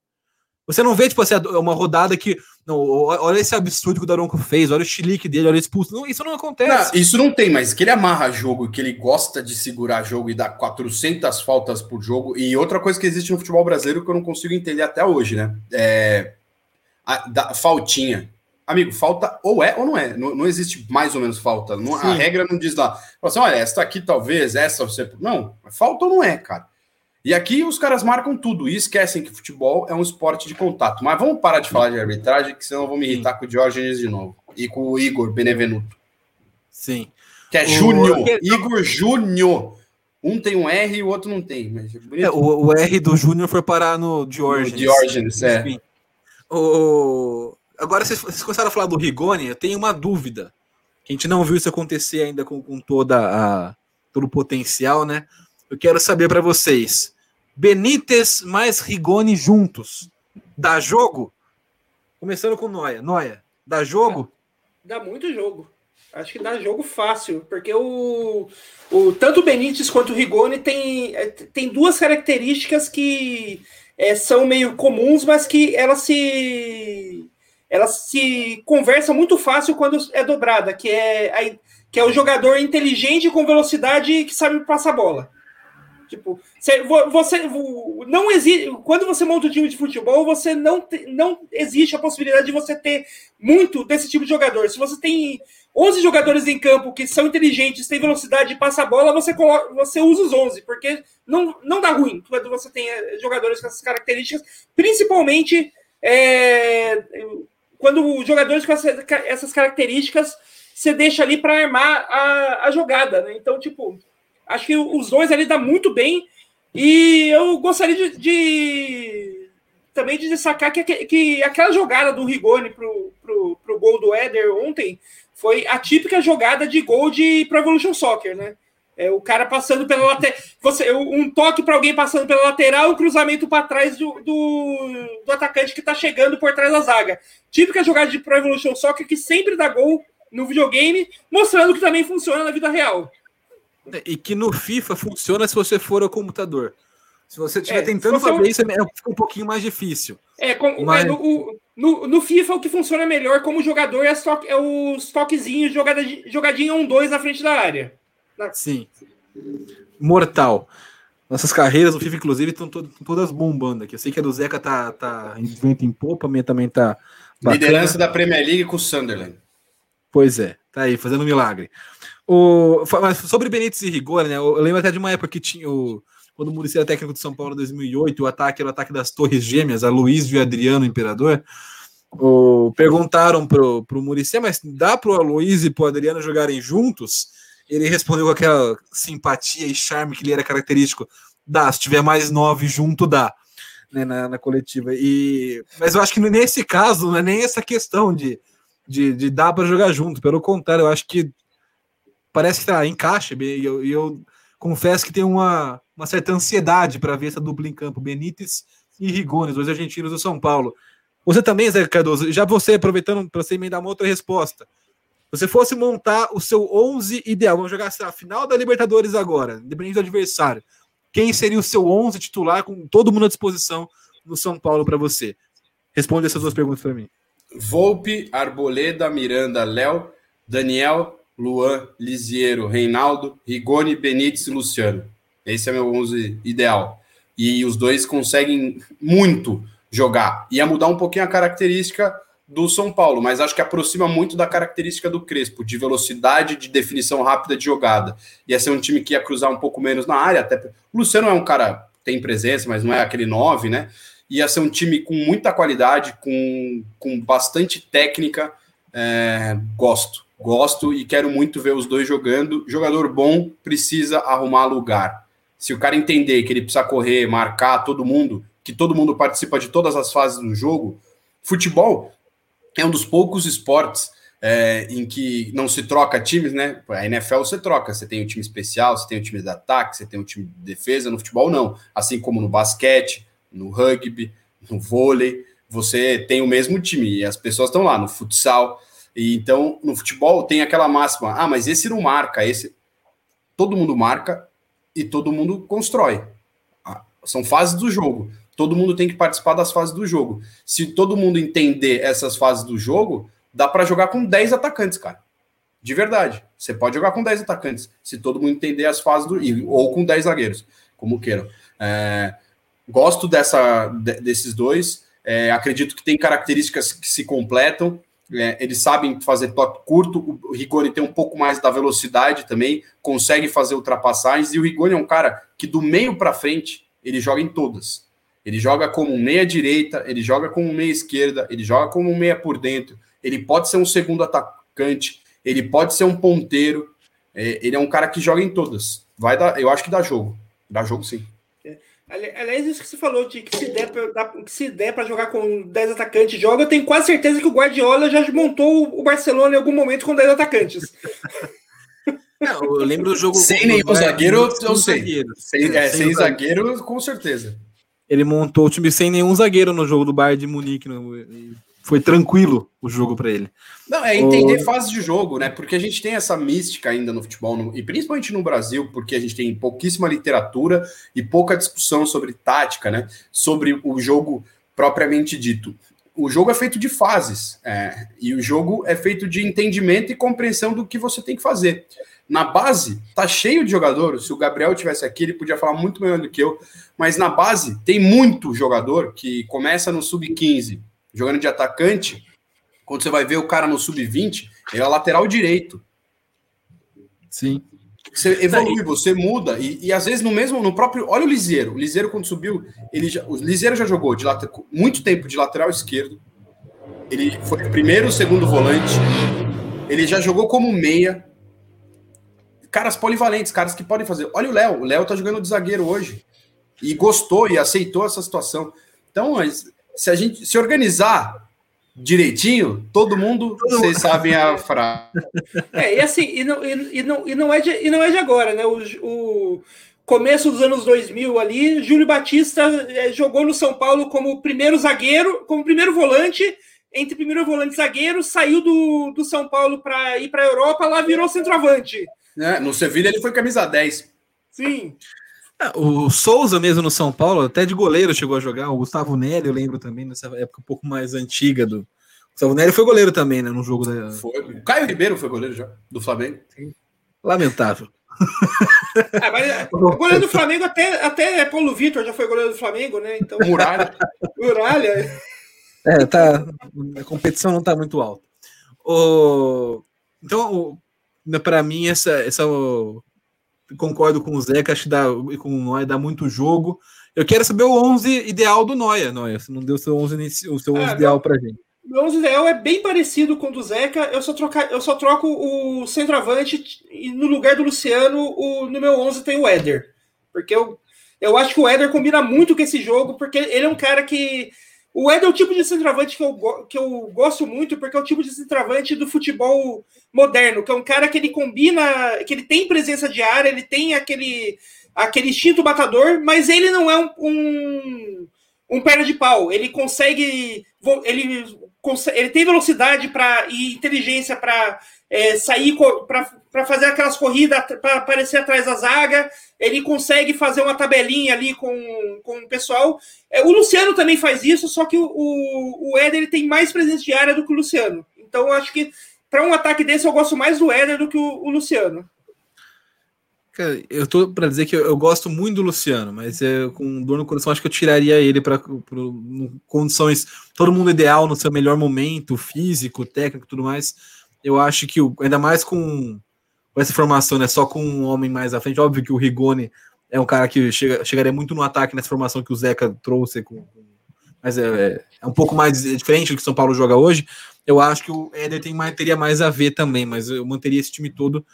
Você não vê, tipo assim, uma rodada que. Não, olha esse absurdo que o Daronco fez, olha o chilique dele, olha o expulso. Não, isso não acontece. Não, isso não tem, mas que ele amarra jogo, que ele gosta de segurar jogo e dar 400 faltas por jogo. E outra coisa que existe no futebol brasileiro que eu não consigo entender até hoje, né? É. A, da, faltinha. Amigo, falta ou é ou não é. Não, não existe mais ou menos falta. Não, a regra não diz lá. Assim, olha, essa aqui talvez, essa você. Não, falta ou não é, cara. E aqui os caras marcam tudo e esquecem que futebol é um esporte de contato. Mas vamos parar de falar de arbitragem, que senão eu vou me irritar Sim. com o Diógenes de novo. E com o Igor Benevenuto. Sim. Que é o... Júnior. Igor Júnior. Um tem um R e o outro não tem. Mas é, o, o, R do Júnior foi parar no Diógenes. No Diógenes, é. O... Agora, vocês, vocês começaram a falar do Rigoni, eu tenho uma dúvida. A gente não viu isso acontecer ainda com, com toda a, todo o potencial, né? Eu quero saber para vocês. Benítez mais Rigoni juntos. Dá jogo? Começando com Noia. Noia, dá jogo? Dá, dá muito jogo. Acho que dá jogo fácil, porque o, o tanto o Benítez quanto o Rigoni tem, é, tem duas características que é, são meio comuns, mas que elas se elas se conversam muito fácil quando é dobrada, que é, a, que é o jogador inteligente com velocidade que sabe passar a bola. Tipo, você não existe. Quando você monta um time de futebol, você não, não existe a possibilidade de você ter muito desse tipo de jogador. Se você tem 11 jogadores em campo que são inteligentes, têm velocidade e passa a bola, você, coloca, você usa os 11, porque não, não dá ruim quando você tem eh, jogadores com essas características, principalmente é, quando jogadores com essas características você deixa ali para armar a, a jogada. Né? Então, tipo Acho que os dois ali dá muito bem. E eu gostaria de, de também de destacar que, que aquela jogada do Rigoni pro, pro, pro gol do Éder ontem foi a típica jogada de gol de Pro Evolution Soccer, né? É, o cara passando pela lateral. Você, um toque para alguém passando pela lateral, um cruzamento para trás do, do, do, atacante que está chegando por trás da zaga. Típica jogada de Pro Evolution Soccer que sempre dá gol no videogame, mostrando que também funciona na vida real. E que no FIFA funciona se você for ao computador. Se você estiver é, tentando fazer isso, é, fica um pouquinho mais difícil. É, com, Mas... no, no, no, FIFA o que funciona melhor como jogador é, to é os toquezinhos, jogada, jogadinha 1-2 na frente da área. Sim. Mortal. Nossas carreiras no FIFA, inclusive, estão todas bombando aqui. Eu sei que a do Zeca tá, tá em vento em popa, a minha também tá. Bacana. Liderança da Premier League com o Sunderland. Pois é, tá aí, fazendo um milagre. O, mas sobre Benítez e Rigor, né? Eu lembro até de uma época que tinha o. Quando o Muricy era técnico de São Paulo em 2008, o ataque era o ataque das Torres Gêmeas, a Luiz e o Adriano Imperador. O, perguntaram pro, pro Muricy, mas dá pro Luiz e pro Adriano jogarem juntos? Ele respondeu com aquela simpatia e charme que lhe era característico. Dá, se tiver mais nove junto, dá. Né, na, na, coletiva. E, mas eu acho que nesse caso não é nem essa questão de, de, de dar para jogar junto. Pelo contrário, eu acho que parece que tá, encaixa. E eu, eu, confesso que tenho uma, uma certa ansiedade para ver essa dupla em campo, Benítez e Rigones, dois argentinos do São Paulo. Você também, Zé Cardoso, já você, aproveitando para você emendar uma outra resposta. Você fosse montar o seu 11 ideal, vamos jogar a final da Libertadores agora, independente do adversário. Quem seria o seu 11 titular com todo mundo à disposição no São Paulo para você? Responde essas duas perguntas para mim. Volpe, Arboleda, Miranda, Léo, Daniel, Luan, Lisiero, Reinaldo, Rigoni, Benítez e Luciano. Esse é meu 11 ideal. E os dois conseguem muito jogar. Ia mudar um pouquinho a característica do São Paulo, mas acho que aproxima muito da característica do Crespo, de velocidade, de definição rápida de jogada. Ia ser um time que ia cruzar um pouco menos na área, até o Luciano é um cara tem presença, mas não é aquele 9, né? Ia ser um time com muita qualidade, com, com bastante técnica. É, gosto. Gosto e quero muito ver os dois jogando. Jogador bom precisa arrumar lugar. Se o cara entender que ele precisa correr, marcar todo mundo, que todo mundo participa de todas as fases do jogo, futebol é um dos poucos esportes é, em que não se troca times, né? A NFL você troca, você tem um time especial, você tem um time de ataque, você tem um time de defesa, no futebol não. Assim como no basquete, no rugby, no vôlei, você tem o mesmo time e as pessoas estão lá no futsal. E então, no futebol tem aquela máxima: ah, mas esse não marca, esse. Todo mundo marca e todo mundo constrói. Ah, são fases do jogo. Todo mundo tem que participar das fases do jogo. Se todo mundo entender essas fases do jogo, dá para jogar com 10 atacantes, cara. De verdade. Você pode jogar com 10 atacantes, se todo mundo entender as fases do. Ou com 10 zagueiros, como queiram. É, gosto dessa, desses dois. É, acredito que tem características que se completam. É, eles sabem fazer toque curto. O Rigoni tem um pouco mais da velocidade também, consegue fazer ultrapassagens. E o Rigoni é um cara que do meio para frente ele joga em todas. Ele joga como meia direita, ele joga como meia esquerda, ele joga como meia por dentro. Ele pode ser um segundo atacante, ele pode ser um ponteiro. É, ele é um cara que joga em todas. Vai dar, eu acho que dá jogo. Dá jogo sim. Aliás, isso que você falou de que se der para se der para jogar com 10 atacantes, joga, eu tenho quase certeza que o Guardiola já montou o Barcelona em algum momento com 10 atacantes. *laughs* Não, eu lembro do jogo. Sem nenhum zagueiro, eu sei. Zagueiro. Sem, é, sem, sem zagueiro, zagueiro, com certeza. Ele montou o time sem nenhum zagueiro no jogo do Bayern de Munique. No, foi tranquilo o jogo para ele. Não, é entender o... fases de jogo, né? Porque a gente tem essa mística ainda no futebol, no, e principalmente no Brasil, porque a gente tem pouquíssima literatura e pouca discussão sobre tática, né? Sobre o jogo propriamente dito. O jogo é feito de fases, é, e o jogo é feito de entendimento e compreensão do que você tem que fazer. Na base, tá cheio de jogadores. Se o Gabriel tivesse aqui, ele podia falar muito melhor do que eu. Mas na base, tem muito jogador que começa no sub-15, jogando de atacante, quando você vai ver o cara no sub-20, ele é lateral direito. Sim. Você evolui, você muda, e, e, às vezes no mesmo, no próprio. Olha o Liseiro. O Liseiro, quando subiu, ele já, o Liseiro já jogou de lateral, muito tempo de lateral esquerdo. Ele foi o primeiro, segundo volante. Ele já jogou como meia. Caras polivalentes, caras que podem fazer. Olha o Léo. O Léo tá jogando de zagueiro hoje. E gostou e aceitou essa situação. Então, se a gente se organizar direitinho, todo mundo, vocês sabem a frase. É, e assim, e não, e, e, não, e, não, é de, e não é de agora, né? O, o começo dos anos 2000 ali, Júlio Batista é, jogou no São Paulo como primeiro zagueiro, como primeiro volante, entre primeiro volante e zagueiro, saiu do, do São Paulo para ir para a Europa, lá virou centroavante. É, no Sevilha ele foi camisa 10. Sim. É, o Souza mesmo no São Paulo, até de goleiro chegou a jogar. O Gustavo Nelly, eu lembro também, nessa época um pouco mais antiga do. O Gustavo Nelly foi goleiro também, né? No jogo da. Foi. O Caio Ribeiro foi goleiro já, do Flamengo. Sim. Lamentável. É, mas, *laughs* o goleiro do Flamengo, até, até Paulo Vitor já foi goleiro do Flamengo, né? Então, Muralha. *laughs* Muralha. É, tá. A competição não tá muito alta. O, então, para mim, essa, essa concordo com o Zeca, acho que dá, com o Noia dá muito jogo. Eu quero saber o 11 ideal do Noia, Noia. Você não deu o seu 11, o seu 11 é, ideal para gente. Meu 11 ideal é bem parecido com o do Zeca. Eu só, troca, eu só troco o centroavante e no lugar do Luciano, o, no meu 11 tem o Éder. Porque eu, eu acho que o Éder combina muito com esse jogo, porque ele é um cara que o Ed é o tipo de centroavante que eu, que eu gosto muito, porque é o tipo de centroavante do futebol moderno, que é um cara que ele combina, que ele tem presença de área, ele tem aquele, aquele instinto batador, mas ele não é um, um, um perna de pau. Ele consegue. Ele, ele tem velocidade para e inteligência para é, sair para fazer aquelas corridas para aparecer atrás da zaga, ele consegue fazer uma tabelinha ali com, com o pessoal. É, o Luciano também faz isso, só que o, o, o Éder ele tem mais presença de área do que o Luciano. Então eu acho que para um ataque desse eu gosto mais do Éder do que o, o Luciano. Cara, eu tô para dizer que eu, eu, gosto muito do Luciano, mas é, com dor no coração acho que eu tiraria ele para condições todo mundo ideal no seu melhor momento, físico, técnico, tudo mais eu acho que, o, ainda mais com, com essa formação, né, só com um homem mais à frente, óbvio que o Rigoni é um cara que chega, chegaria muito no ataque nessa formação que o Zeca trouxe, com, mas é, é, é, um pouco mais diferente do que o São Paulo joga hoje. Eu acho que o Éder tem mais, teria mais a ver também, mas eu manteria esse time todo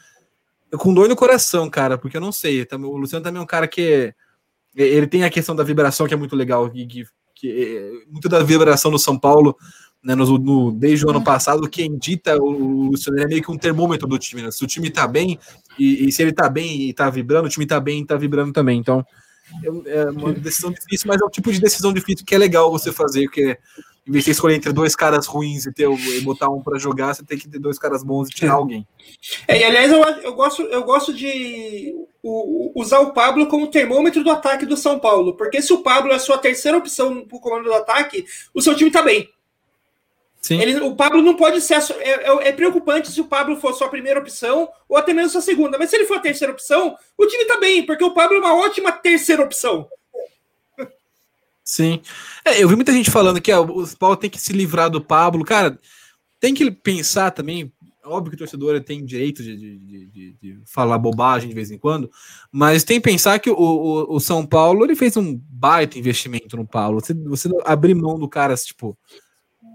com dor no coração, cara, porque eu não sei. O Luciano também é um cara que ele tem a questão da vibração que é muito legal, que, que, que muito da vibração do São Paulo né, no, no, desde o ano passado, quem dita o Luciano é meio que um termômetro do time. Né? Se o time tá bem, e, e, se ele tá bem e tá vibrando, o time tá bem e tá vibrando também. Então, é uma decisão difícil, mas é o tipo de decisão difícil que é legal você fazer, porque em vez de escolher entre dois caras ruins e, ter, e botar um para jogar, você tem que ter dois caras bons e tirar alguém. É, e aliás, eu, eu, gosto, eu gosto de usar o Pablo como termômetro do ataque do São Paulo. Porque se o Pablo é a sua terceira opção para o comando do ataque, o seu time está bem. Ele, o Pablo não pode ser. É, é, é, preocupante se o Pablo for sua primeira opção ou até mesmo sua segunda. Mas se ele for a terceira opção, o time está bem, porque o Pablo é uma ótima terceira opção. Sim. É, eu vi muita gente falando que ó, o Paulo tem que se livrar do Pablo. Cara, tem que pensar também. Óbvio que o torcedor tem direito de, de, de, de falar bobagem de vez em quando, mas tem que pensar que o, o, o, São Paulo ele fez um baita investimento no Paulo. Você, você abrir mão do cara, tipo,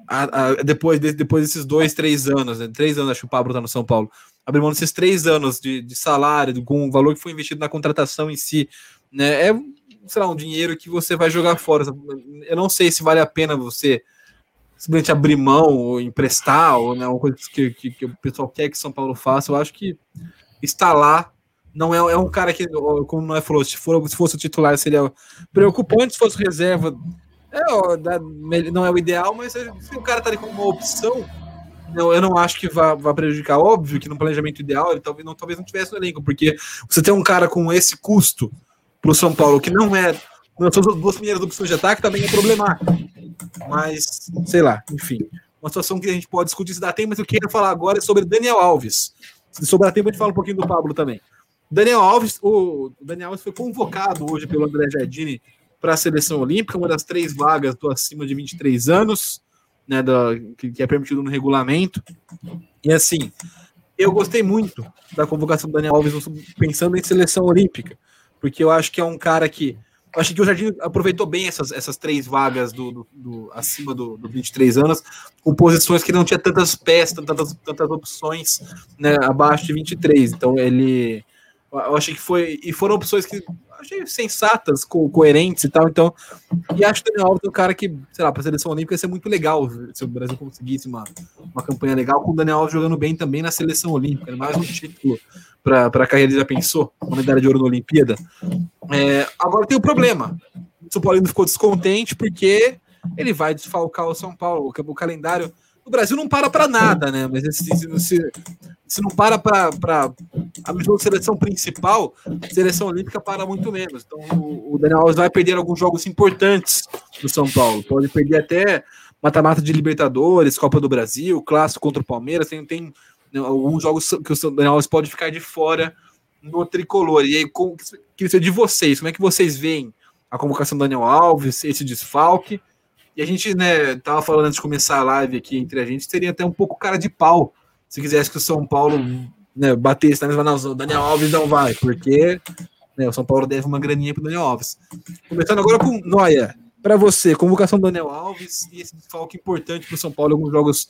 a, a, depois, de, depois desses dois, três anos, né? três anos acho que o Pablo tá no São Paulo, abrir mão desses três anos de, de salário, com o valor que foi investido na contratação em si, né? É, sei lá, um dinheiro que você vai jogar fora. Eu não sei se vale a pena você simplesmente abrir mão ou emprestar, ou né, uma coisa que, que, que, o pessoal quer que São Paulo faça. Eu acho que está lá não é, é um cara que, como não é falou, se, for, se fosse o titular seria preocupante, se fosse reserva, é, não é o ideal, mas se o cara tá ali como uma opção, não, eu não acho que vá, vá prejudicar. Óbvio que no planejamento ideal ele talvez não, talvez não tivesse no elenco, porque você tem um cara com esse custo para o São Paulo, que não é. Não são as duas primeiras opções de ataque, também é problemático. Mas, sei lá, enfim. Uma situação que a gente pode discutir se dá tempo, mas eu quero falar agora é sobre Daniel Alves. Se sobrar tempo, a gente fala um pouquinho do Pablo também. Daniel Alves, o Daniel Alves foi convocado hoje pelo André Jardini para a seleção olímpica, uma das três vagas do acima de 23 anos, né, da, que, que é permitido no regulamento. E assim, eu gostei muito da convocação do Daniel Alves pensando em seleção olímpica porque eu acho que é um cara que. Acho que o Jardim aproveitou bem essas, essas três vagas do, do, do acima do, do 23 anos, com posições que não tinha tantas peças, tantas, tantas opções né, abaixo de 23. Então ele. Eu achei que foi. E foram opções que achei sensatas, co coerentes e tal. Então, e acho que o Daniel Alves é um cara que, sei lá, para a seleção olímpica ia ser muito legal se o Brasil conseguisse uma, uma campanha legal, com o Daniel Alves jogando bem também na seleção olímpica. Né? Mais um título para a carreira, já pensou, uma medalha de ouro na Olimpíada. É, agora tem o problema. O São ficou descontente porque ele vai desfalcar o São Paulo. O calendário o Brasil não para para nada, né? Mas se, se, se, se não para para a mesma seleção principal, a seleção olímpica para muito menos. Então o, o Daniel Alves vai perder alguns jogos importantes do São Paulo. Pode perder até mata-mata de Libertadores, Copa do Brasil, clássico contra o Palmeiras. Tem, tem né, alguns jogos que o Daniel Alves pode ficar de fora no tricolor. E aí, com, queria saber de vocês, como é que vocês veem a convocação do Daniel Alves, esse desfalque? E a gente, né, tava falando antes de começar a live aqui entre a gente, seria até um pouco cara de pau se quisesse que o São Paulo né, batesse na mesma não, o Daniel Alves não vai, porque né, o São Paulo deve uma graninha pro Daniel Alves. Começando agora com Noia. Para você, convocação do Daniel Alves e esse desfalque importante para o São Paulo, alguns jogos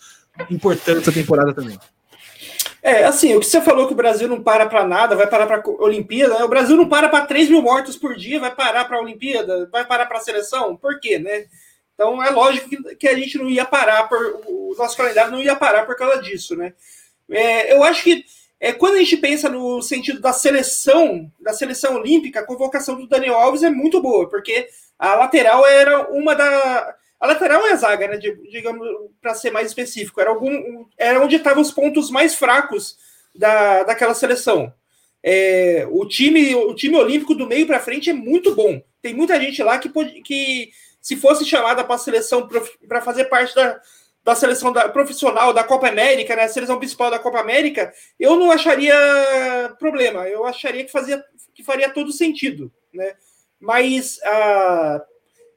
importantes da temporada também. É, assim, o que você falou que o Brasil não para para nada, vai parar para a Olimpíada, né? o Brasil não para para 3 mil mortos por dia, vai parar para a Olimpíada, vai parar para a seleção, por quê, né? Então é lógico que, que, a gente não ia parar, por, o nosso calendário não ia parar por causa disso, né? É, eu acho que é, quando a gente pensa no sentido da seleção, da seleção olímpica, a convocação do Daniel Alves é muito boa, porque a lateral era uma da. A lateral é a zaga, né? Digamos, para ser mais específico, era, algum, era onde estavam os pontos mais fracos da, daquela seleção. É, o, time, o time olímpico do meio para frente é muito bom. Tem muita gente lá que, que se fosse chamada para a seleção para fazer parte da, da seleção da, profissional da Copa América, né, a seleção principal da Copa América, eu não acharia problema. Eu acharia que, fazia, que faria todo sentido. Né? Mas a,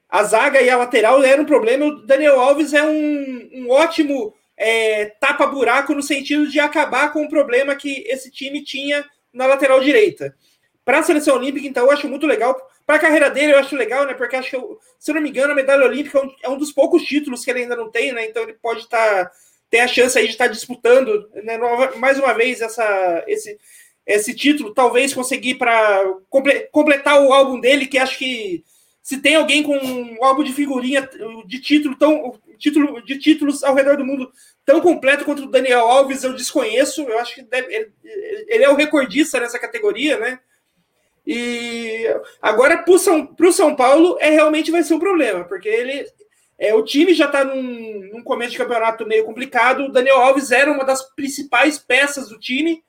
a zaga e a lateral eram um problema. O Daniel Alves é um, um ótimo é, tapa-buraco no sentido de acabar com o problema que esse time tinha na lateral direita. Para a seleção olímpica, então, eu acho muito legal. Para a carreira dele, eu acho legal, né? Porque acho que, eu, se eu não me engano, a medalha olímpica é um, é um, dos poucos títulos que ele ainda não tem, né? Então ele pode estar. Tá, ter a chance aí de estar tá disputando, né, mais uma vez, essa, esse, esse título, talvez conseguir para comple, completar o álbum dele, que acho que se tem alguém com um álbum de figurinha de título tão título de títulos ao redor do mundo tão completo quanto o Daniel Alves, eu desconheço. Eu acho que deve, ele, ele, é o recordista nessa categoria, né? E agora para o São, São Paulo é realmente vai ser um problema, porque ele é, o time já está num, num, começo de campeonato meio complicado. O Daniel Alves era uma das principais peças do time.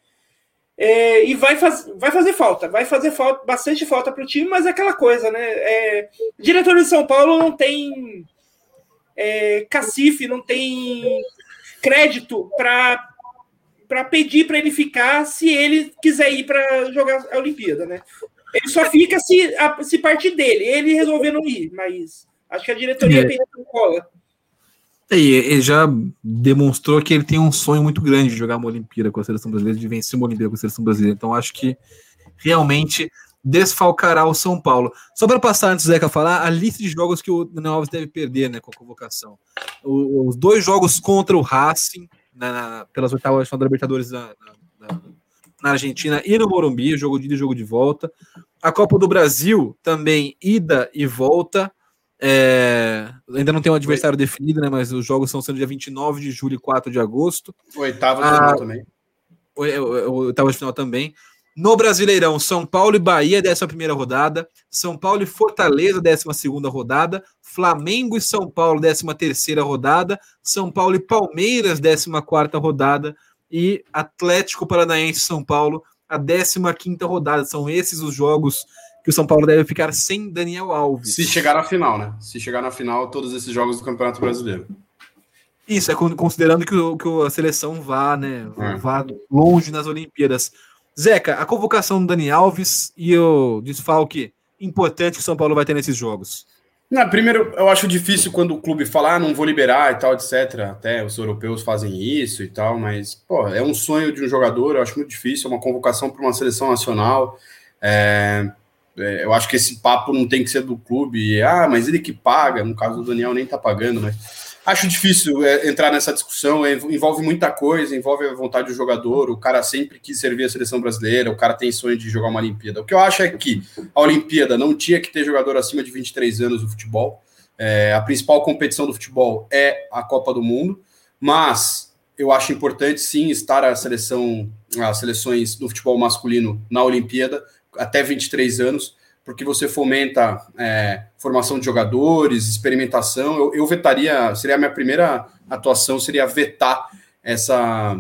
É, e vai, faz, vai fazer falta, vai fazer falta, bastante falta para o time, mas é aquela coisa, né? É, diretor de São Paulo não tem é, cacife, não tem crédito para para pedir para ele ficar se ele quiser ir para jogar a Olimpíada, né? Ele só fica se, a, se partir dele, ele resolver não ir, mas acho que a diretoria é. cola. E ele já demonstrou que ele tem um sonho muito grande de jogar uma Olimpíada com a seleção brasileira, de vencer uma Olimpíada com a seleção brasileira. Então acho que realmente desfalcará o São Paulo. Só para passar antes do Zeca falar, a lista de jogos que o Daniel Alves deve perder né, com a convocação. O, os dois jogos contra o Racing, na, na, pelas oitavas da Libertadores na, na, na, Argentina e no Morumbi, jogo de ida e jogo de volta. A Copa do Brasil também, ida e volta. É, ainda não tem um adversário Oi. definido, né? Mas os jogos são sendo dia 29 de julho e 4 de agosto. Oitava de final também. Oitava de final também. No Brasileirão, São Paulo e Bahia, 11 rodada. São Paulo e Fortaleza, 12 rodada. Flamengo e São Paulo, 13 rodada. São Paulo e Palmeiras, 14 rodada. E Atlético Paranaense e São Paulo, a 15 rodada. São esses os jogos que o São Paulo deve ficar sem Daniel Alves. Se chegar na final, né? Se chegar na final, todos esses jogos do Campeonato Brasileiro. Isso, é considerando que, o, que a seleção vá, né? É. Vá longe nas Olimpíadas. Zeca, a convocação do Dani Alves e o desfalque importante que o São Paulo vai ter nesses jogos. Não, primeiro, eu acho difícil quando o clube falar, ah, não vou liberar e tal, etc. Até os europeus fazem isso e tal, mas, pô, é um sonho de um jogador, eu acho muito difícil, é uma convocação para uma seleção nacional. É, é, eu acho que esse papo não tem que ser do clube. Ah, mas ele que paga. No caso do Daniel, nem tá pagando, mas acho difícil é, entrar nessa discussão. É, envolve muita coisa, envolve a vontade do jogador. O cara sempre quis servir a seleção brasileira. O cara tem sonho de jogar uma Olimpíada. O que eu acho é que a Olimpíada não tinha que ter jogador acima de 23 anos no futebol. É, a principal competição do futebol é a Copa do Mundo, mas eu acho importante sim estar a seleção, as seleções do futebol masculino na Olimpíada até 23 anos, porque você fomenta é, formação de jogadores, experimentação. Eu, eu vetaria, seria a minha primeira atuação, seria vetar essa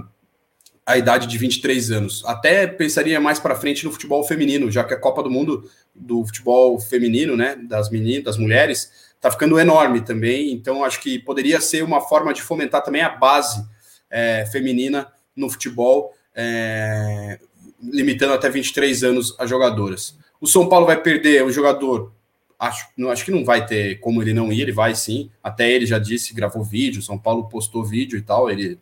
a idade de 23 anos. Até pensaria mais para frente no futebol feminino, já que a Copa do Mundo do futebol feminino, né, das meninas, das mulheres, está ficando enorme também. Então acho que poderia ser uma forma de fomentar também a base é, feminina no futebol. É, limitando até 23 anos as jogadoras. O São Paulo vai perder um jogador, acho, não, acho que não vai ter como ele não ir, ele vai sim. Até ele já disse, gravou vídeo, São Paulo postou vídeo e tal. Ele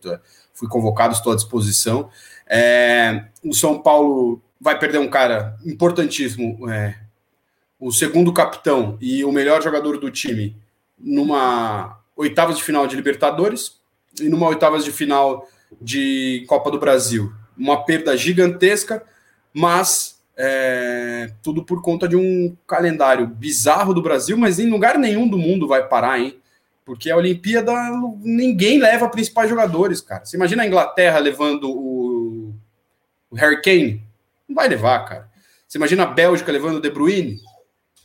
fui convocado, estou à disposição. É, o São Paulo vai perder um cara importantíssimo, é, o segundo capitão e o melhor jogador do time numa oitavas de final de Libertadores e numa oitavas de final de Copa do Brasil uma perda gigantesca, mas é, tudo por conta de um calendário bizarro do Brasil, mas em lugar nenhum do mundo vai parar, hein? Porque a Olimpíada ninguém leva principais jogadores, cara. Você imagina a Inglaterra levando o, o Harry Kane? Não vai levar, cara. Você imagina a Bélgica levando o De Bruyne?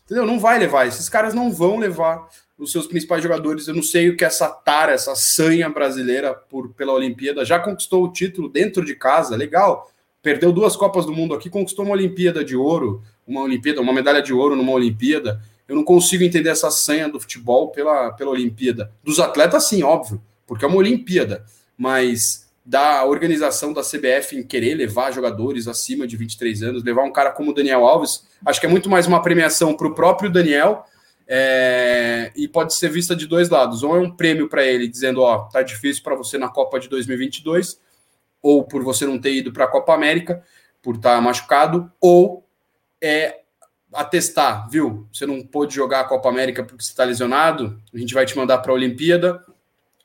Entendeu? Não vai levar. Esses caras não vão levar os seus principais jogadores. Eu não sei o que essa tara, essa sanha brasileira por, pela Olimpíada já conquistou o título dentro de casa, legal. Perdeu duas Copas do Mundo aqui, conquistou uma Olimpíada de ouro, uma Olimpíada, uma medalha de ouro numa Olimpíada. Eu não consigo entender essa sanha do futebol pela, pela Olimpíada. Dos atletas, sim, óbvio, porque é uma Olimpíada. Mas da organização da CBF em querer levar jogadores acima de 23 anos, levar um cara como o Daniel Alves, acho que é muito mais uma premiação para o próprio Daniel é, e pode ser vista de dois lados. Ou é um prêmio para ele, dizendo: Ó, tá difícil para você na Copa de 2022, ou por você não ter ido para a Copa América, por estar tá machucado, ou é atestar, viu? Você não pôde jogar a Copa América porque você está lesionado, a gente vai te mandar para a Olimpíada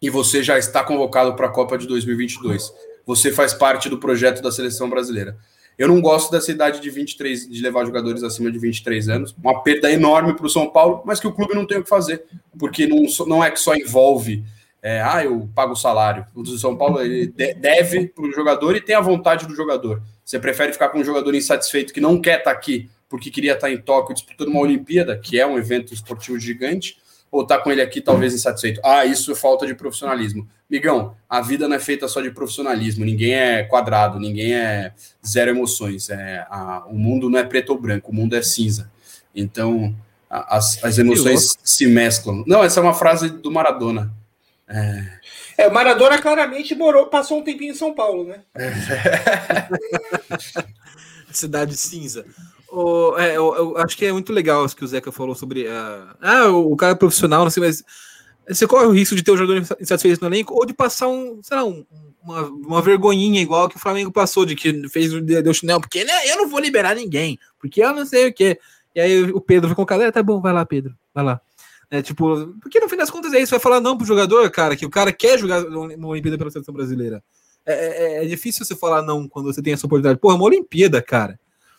e você já está convocado para a Copa de 2022. Você faz parte do projeto da seleção brasileira. Eu não gosto dessa idade de 23, de levar jogadores acima de 23 anos. Uma perda enorme para o São Paulo, mas que o clube não tem o que fazer, porque não, não é que só envolve. É, ah, eu pago o salário. O do São Paulo ele deve para o jogador e tem a vontade do jogador. Você prefere ficar com um jogador insatisfeito que não quer estar tá aqui porque queria estar tá em Tóquio disputando uma Olimpíada, que é um evento esportivo gigante, ou tá com ele aqui talvez insatisfeito. Ah, isso é falta de profissionalismo. Migão, a vida não é feita só de profissionalismo, ninguém é quadrado, ninguém é zero emoções. É, a, o mundo não é preto ou branco, o mundo é cinza. Então, as, as emoções se mesclam. Não, essa é uma frase do Maradona. É, é, o Maradona claramente morou, passou um tempinho em São Paulo, né? *laughs* Cidade cinza. Oh, é, eu, eu, acho que é muito legal isso que o Zeca falou sobre. Uh, ah, o cara é profissional, não sei, mas você corre o risco de ter um jogador insatisfeito no elenco ou de passar um, sei lá, um, uma, uma vergonhinha igual que o Flamengo passou, de que fez deu chinelo, porque né, eu não vou liberar ninguém, porque eu não sei o que. E aí o Pedro vai colocar, é, tá bom, vai lá, Pedro, vai lá. É, tipo, porque no fim das contas é isso, vai falar não pro jogador, cara, que o cara quer jogar uma Olimpíada pela seleção brasileira. É, é, é, difícil você falar não quando você tem essa oportunidade. Porra, é uma Olimpíada, cara.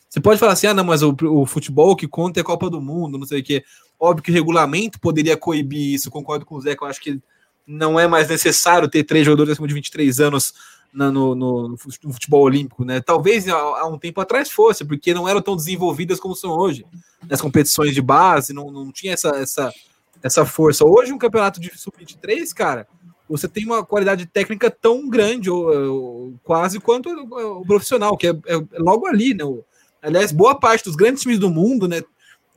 Você pode falar assim, ah, não, mas o, o futebol que conta é a Copa do Mundo, não sei o quê. Óbvio que o regulamento poderia coibir isso, concordo com o Zé, que eu acho que não é mais necessário ter três jogadores acima de 23 anos na, no, no, no, futebol olímpico, né? Talvez há, há, um tempo atrás fosse, porque não eram tão desenvolvidas como são hoje. Nas competições de base, não, não tinha essa, essa, essa força. Hoje, um campeonato de sub-23, cara, você tem uma qualidade técnica tão grande, ou, ou quase quanto o, o profissional, que é, é, logo ali, né? Aliás, boa parte dos grandes times do mundo, né,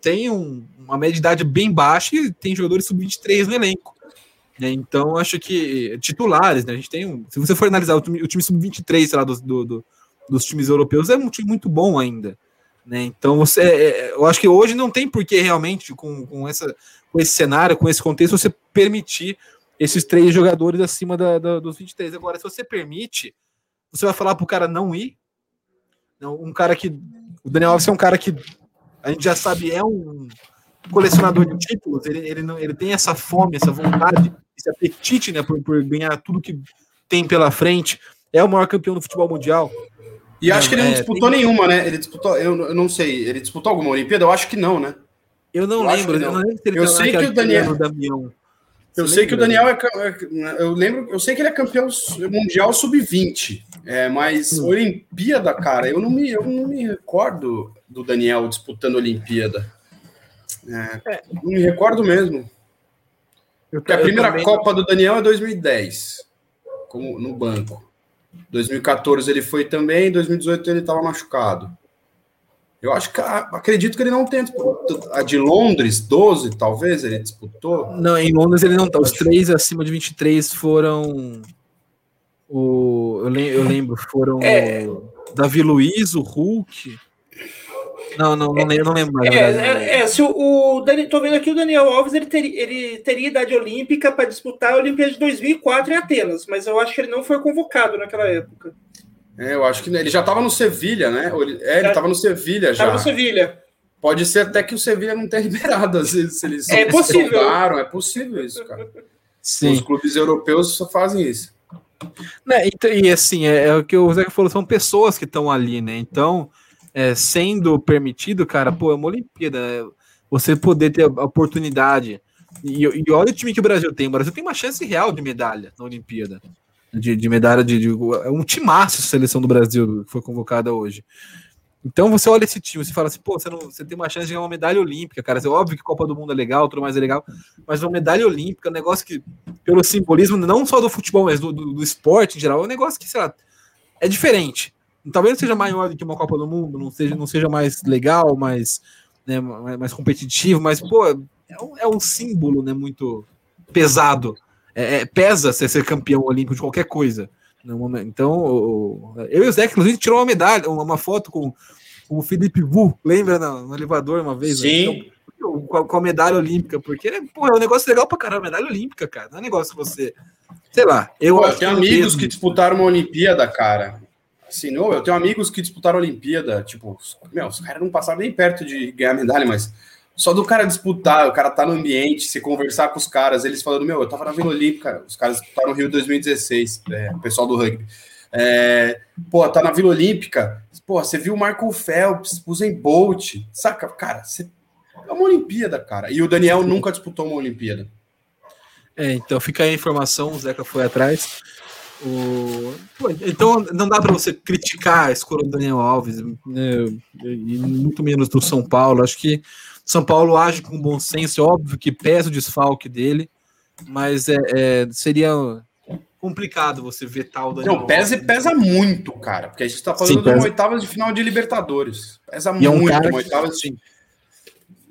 tem um, uma média de idade bem baixa e tem jogadores sub-23 no elenco. Né? Então, acho que titulares, né? A gente tem um. Se você for analisar o time, time sub-23 lá do, do, do, dos times europeus, é um time muito bom ainda. Né? Então, você, é, é, eu acho que hoje não tem por que realmente, com, com, essa, com esse cenário, com esse contexto, você permitir esses três jogadores acima da, da, dos 23. Agora, se você permite, você vai falar para o cara não ir. Não, um cara que o Daniel Alves é um cara que a gente já sabe é um colecionador de títulos, ele, ele, não, ele tem essa fome, essa vontade, esse apetite né, por, por ganhar tudo que tem pela frente. É o maior campeão do futebol mundial. E acho que ele não é, disputou tem... nenhuma, né? Ele disputou, eu, eu não sei, ele disputou alguma Olimpíada? Eu acho que não, né? Eu não eu lembro, eu não lembro se ele eu tá sei que o Daniel, Damião. Eu sei que o Daniel é, é. Eu lembro, eu sei que ele é campeão mundial sub-20. É, mas hum. Olimpíada, cara, eu não, me, eu não me recordo do Daniel disputando Olimpíada. É, é. Não me recordo mesmo. Porque a primeira Copa do Daniel é 2010, como no banco. 2014 ele foi também, 2018 ele estava machucado. Eu acho que acredito que ele não tem a de Londres, 12, talvez ele disputou. Não, em Londres ele não tá. Os três acima de 23 foram o eu, lembro, eu lembro foram é. o Davi Luiz, o Hulk. Não, não, não, é, não lembro mais. É, é, é, se o, o Dani, tô vendo aqui o Daniel Alves, ele, ter, ele teria idade olímpica para disputar a Olimpíada de 2004 em Atenas, mas eu acho que ele não foi convocado naquela época. É, eu acho que ele já estava no Sevilha, né? É, ele estava no Sevilha já. Estava no Sevilha. Pode ser até que o Sevilha não tenha *laughs* liberado, às vezes, se eles é possível. Soldaram. É possível isso, cara. Sim. Os clubes europeus só fazem isso. Né, e, e assim, é, é, o que o Zé falou, são pessoas que estão ali, né? Então, é, sendo permitido, cara, pô, é uma Olimpíada, né? você poder ter a oportunidade. E, e, olha o time que o Brasil tem. O Brasil tem uma chance real de medalha na Olimpíada de, de medalha de, de, É um timaço a seleção do Brasil que foi convocada hoje. Então você olha esse time, você fala assim, pô, você, não, você tem uma chance de ganhar uma medalha olímpica, cara. É óbvio que Copa do Mundo é legal, tudo mais é legal, mas uma medalha olímpica um negócio que, pelo simbolismo, não só do futebol, mas do, do, do esporte em geral, é um negócio que, sei lá, é diferente. Talvez não seja maior do que uma Copa do Mundo, não seja, não seja mais legal, mais, né, mais, mais competitivo, mas, pô, é um, é um símbolo, né, muito pesado é, é, pesa ser, ser campeão olímpico de qualquer coisa. Então, eu e o Zé, inclusive, tirou uma medalha, uma foto com, com o Felipe Vu, lembra no, no elevador uma vez? Né? Sim. Então, com, a, com, a, medalha olímpica, porque pô, é um negócio legal pra caramba, medalha olímpica, cara. Não é um negócio que você. Sei lá. Eu pô, tenho amigos que disputaram uma Olimpíada, cara. Assim, não, eu tenho amigos que disputaram a Olimpíada, tipo, meu, os caras não passaram nem perto de ganhar medalha, mas só do cara disputar, o cara tá no ambiente, se conversar com os caras, eles falando, meu, eu tava na Vila Olímpica, os caras disputaram no Rio 2016, é, o pessoal do rugby. É, pô, tá na Vila Olímpica, pô, você viu o Marco Phelps, Zen Bolt, saca? Cara, você... é uma Olimpíada, cara. E o Daniel nunca disputou uma Olimpíada. É, então fica aí a informação, o Zeca foi atrás. O... Pô, então não dá para você criticar a escolha do Daniel Alves, né, e muito menos do São Paulo. Acho que São Paulo age com bom senso, é óbvio que pesa o desfalque dele, mas é, é seria complicado você vetar o Daniel. Não, pesa, Alves. pesa muito, cara, porque a gente está falando Sim, de uma oitavas de final de Libertadores. Pesa e muito, é um uma oitavas de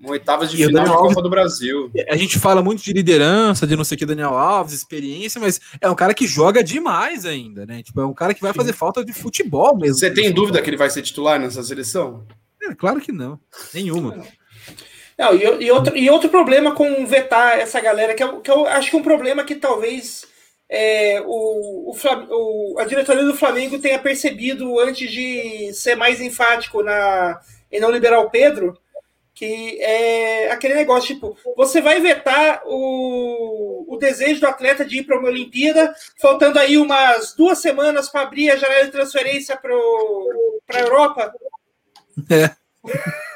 oitavas de e final de Alves, Copa do Brasil. A gente fala muito de liderança, de não sei o que, Daniel Alves, experiência, mas é um cara que joga demais ainda, né? Tipo, é um cara que vai fazer falta de futebol mesmo. Você tem dúvida que ele vai ser titular nessa seleção? É, claro que não. Nenhuma. Não, e, e, outro, e outro problema com vetar essa galera, que eu, que eu acho que é um problema que talvez é, o, o, o, a diretoria do Flamengo tenha percebido antes de ser mais enfático na, em não liberar o Pedro, que é aquele negócio, tipo, você vai vetar o, o desejo do atleta de ir para uma Olimpíada, faltando aí umas duas semanas para abrir a janela de transferência para a Europa? É. *laughs*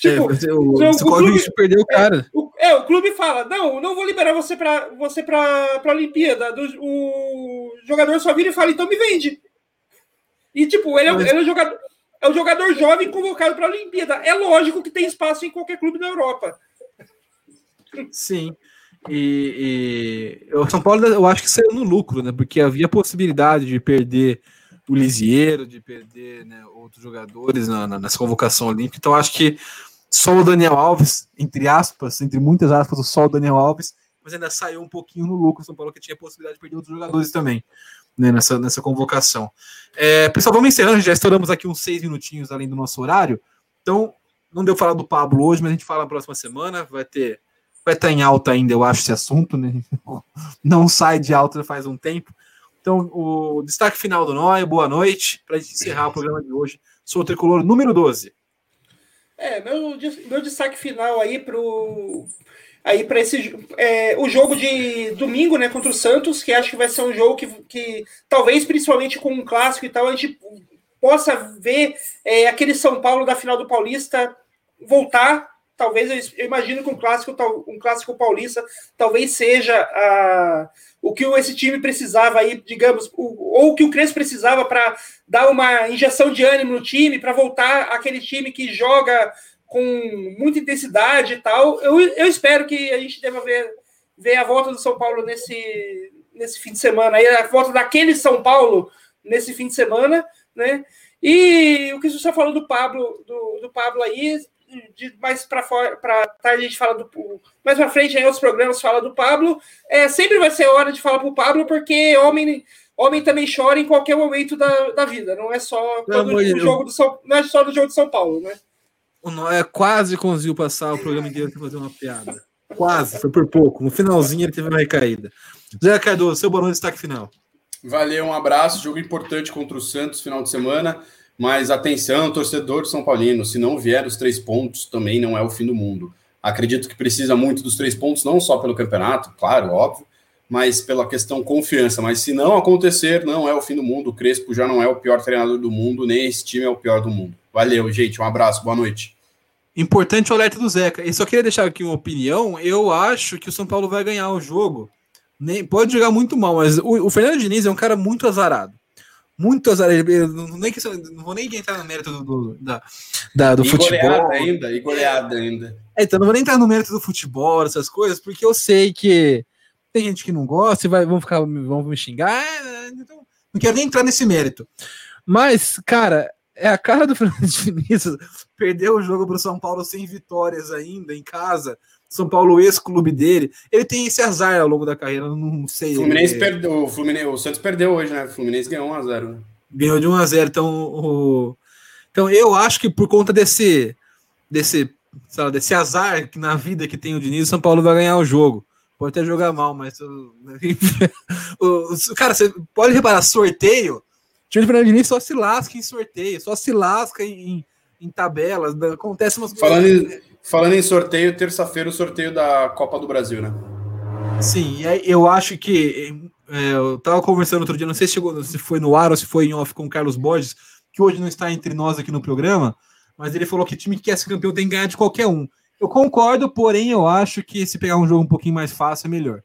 tipo, é, o, o, o clube, perdeu o cara. É o, é, o clube fala: não, não vou liberar você para você para a Olimpíada. Do, o jogador só vira e fala: então me vende. E, tipo, ele é, Mas... ele é um jogador é o jogador jovem convocado para a Olimpíada. É lógico que tem espaço em qualquer clube da Europa. Sim. E, e, o São Paulo, eu acho que saiu no lucro, né? Porque havia possibilidade de perder o Lisieiro, de perder né, outros jogadores na, na, nessa convocação olímpica. Então, acho que só o Daniel Alves, entre aspas, entre muitas aspas, só o Daniel Alves, mas ainda saiu um pouquinho no lucro. São Paulo que tinha possibilidade de perder outros jogadores também né, nessa, nessa convocação. É, pessoal, vamos encerrando, já estouramos aqui uns seis minutinhos além do nosso horário. Então, não deu falar do Pablo hoje, mas a gente fala na próxima semana. Vai ter. Vai estar em alta ainda, eu acho, esse assunto, né? *laughs* Não sai de alta faz um tempo. Então, o destaque final do Noia, boa noite, para encerrar o programa de hoje. Sou o tricolor número 12. É, meu, meu destaque final aí para o aí para esse é, o jogo de domingo, né, contra o Santos, que acho que vai ser um jogo que, que talvez principalmente com um clássico e tal a gente possa ver é, aquele São Paulo da final do Paulista voltar. Talvez eu, imagino que um clássico um clássico paulista talvez seja a, o que esse time precisava aí, digamos, ou o que o Crespo precisava para dar uma injeção de ânimo no time, para voltar aquele time que joga com muita intensidade e tal. Eu, eu espero que a gente deva ver, ver a volta do São Paulo nesse, nesse fim de semana, aí, a volta daquele São Paulo nesse fim de semana, né? E o que você falou do Pablo, do, do Pablo aí, de mais para fora, para tarde a gente fala do mais para frente em outros programas fala do Pablo. É, sempre vai ser hora de falar para o Pablo porque homem homem também chora em qualquer momento da, da vida, não é só quando o jogo do São, não é só do jogo de São Paulo, né? O Noé quase conseguiu passar o programa inteiro para fazer uma piada. Quase, foi por pouco. No finalzinho ele teve uma recaída. Zé Cardoso, seu bom destaque final. Valeu, um abraço. Jogo importante contra o Santos final de semana. Mas atenção, torcedor de São Paulino, se não vier os três pontos, também não é o fim do mundo. Acredito que precisa muito dos três pontos, não só pelo campeonato, claro, óbvio, mas pela questão confiança. Mas se não acontecer, não é o fim do mundo. O Crespo já não é o pior treinador do mundo, nem esse time é o pior do mundo. Valeu, gente. Um abraço, boa noite. Importante o alerta do Zeca. E só queria deixar aqui uma opinião. Eu acho que o São Paulo vai ganhar o jogo. Nem, pode jogar muito mal, mas o, o Fernando Diniz é um cara muito azarado. Muito. Eu não, nem, não vou nem entrar no mérito do, do, da, da, do e futebol. Goleada ainda, e goleada ainda. É, então não vou nem entrar no mérito do futebol, essas coisas, porque eu sei que tem gente que não gosta e vai, vão ficar vão me xingar. É, então, não quero nem entrar nesse mérito. Mas, cara, é a cara do Fernando *laughs* Diniz perdeu o jogo para o São Paulo sem vitórias ainda em casa. São Paulo, ex-clube dele. Ele tem esse azar ao longo da carreira, não sei. O Fluminense ele... perdeu, o, Fluminense, o Santos perdeu hoje, né? O Fluminense ganhou 1x0. Né? Ganhou de 1x0. Então, o... então, eu acho que por conta desse, desse, sabe, desse azar que na vida que tem o Diniz, o São Paulo vai ganhar o jogo. Pode até jogar mal, mas. *laughs* o, cara, você pode reparar, sorteio time do Fernando Diniz só se lasca em sorteio, só se lasca em, em tabelas. Acontece umas falando coisas. Em, falando em sorteio, terça-feira o sorteio da Copa do Brasil, né? Sim, eu acho que. É, eu tava conversando outro dia, não sei se, chegou, se foi no ar ou se foi em off com o Carlos Borges, que hoje não está entre nós aqui no programa, mas ele falou que time que quer ser campeão tem que ganhar de qualquer um. Eu concordo, porém eu acho que se pegar um jogo um pouquinho mais fácil é melhor.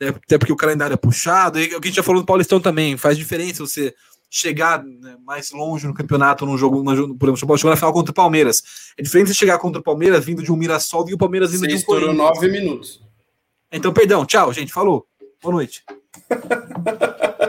até porque o calendário é puxado, e o que a gente já falou do Paulistão também, faz diferença você chegar né, mais longe no campeonato, num jogo, no, por exemplo, chegou na final contra o Palmeiras. É diferente você chegar contra o Palmeiras vindo de um Mirassol e o Palmeiras vindo Você de um estourou nove minutos. Então, perdão, tchau, gente, falou. Boa noite. *laughs*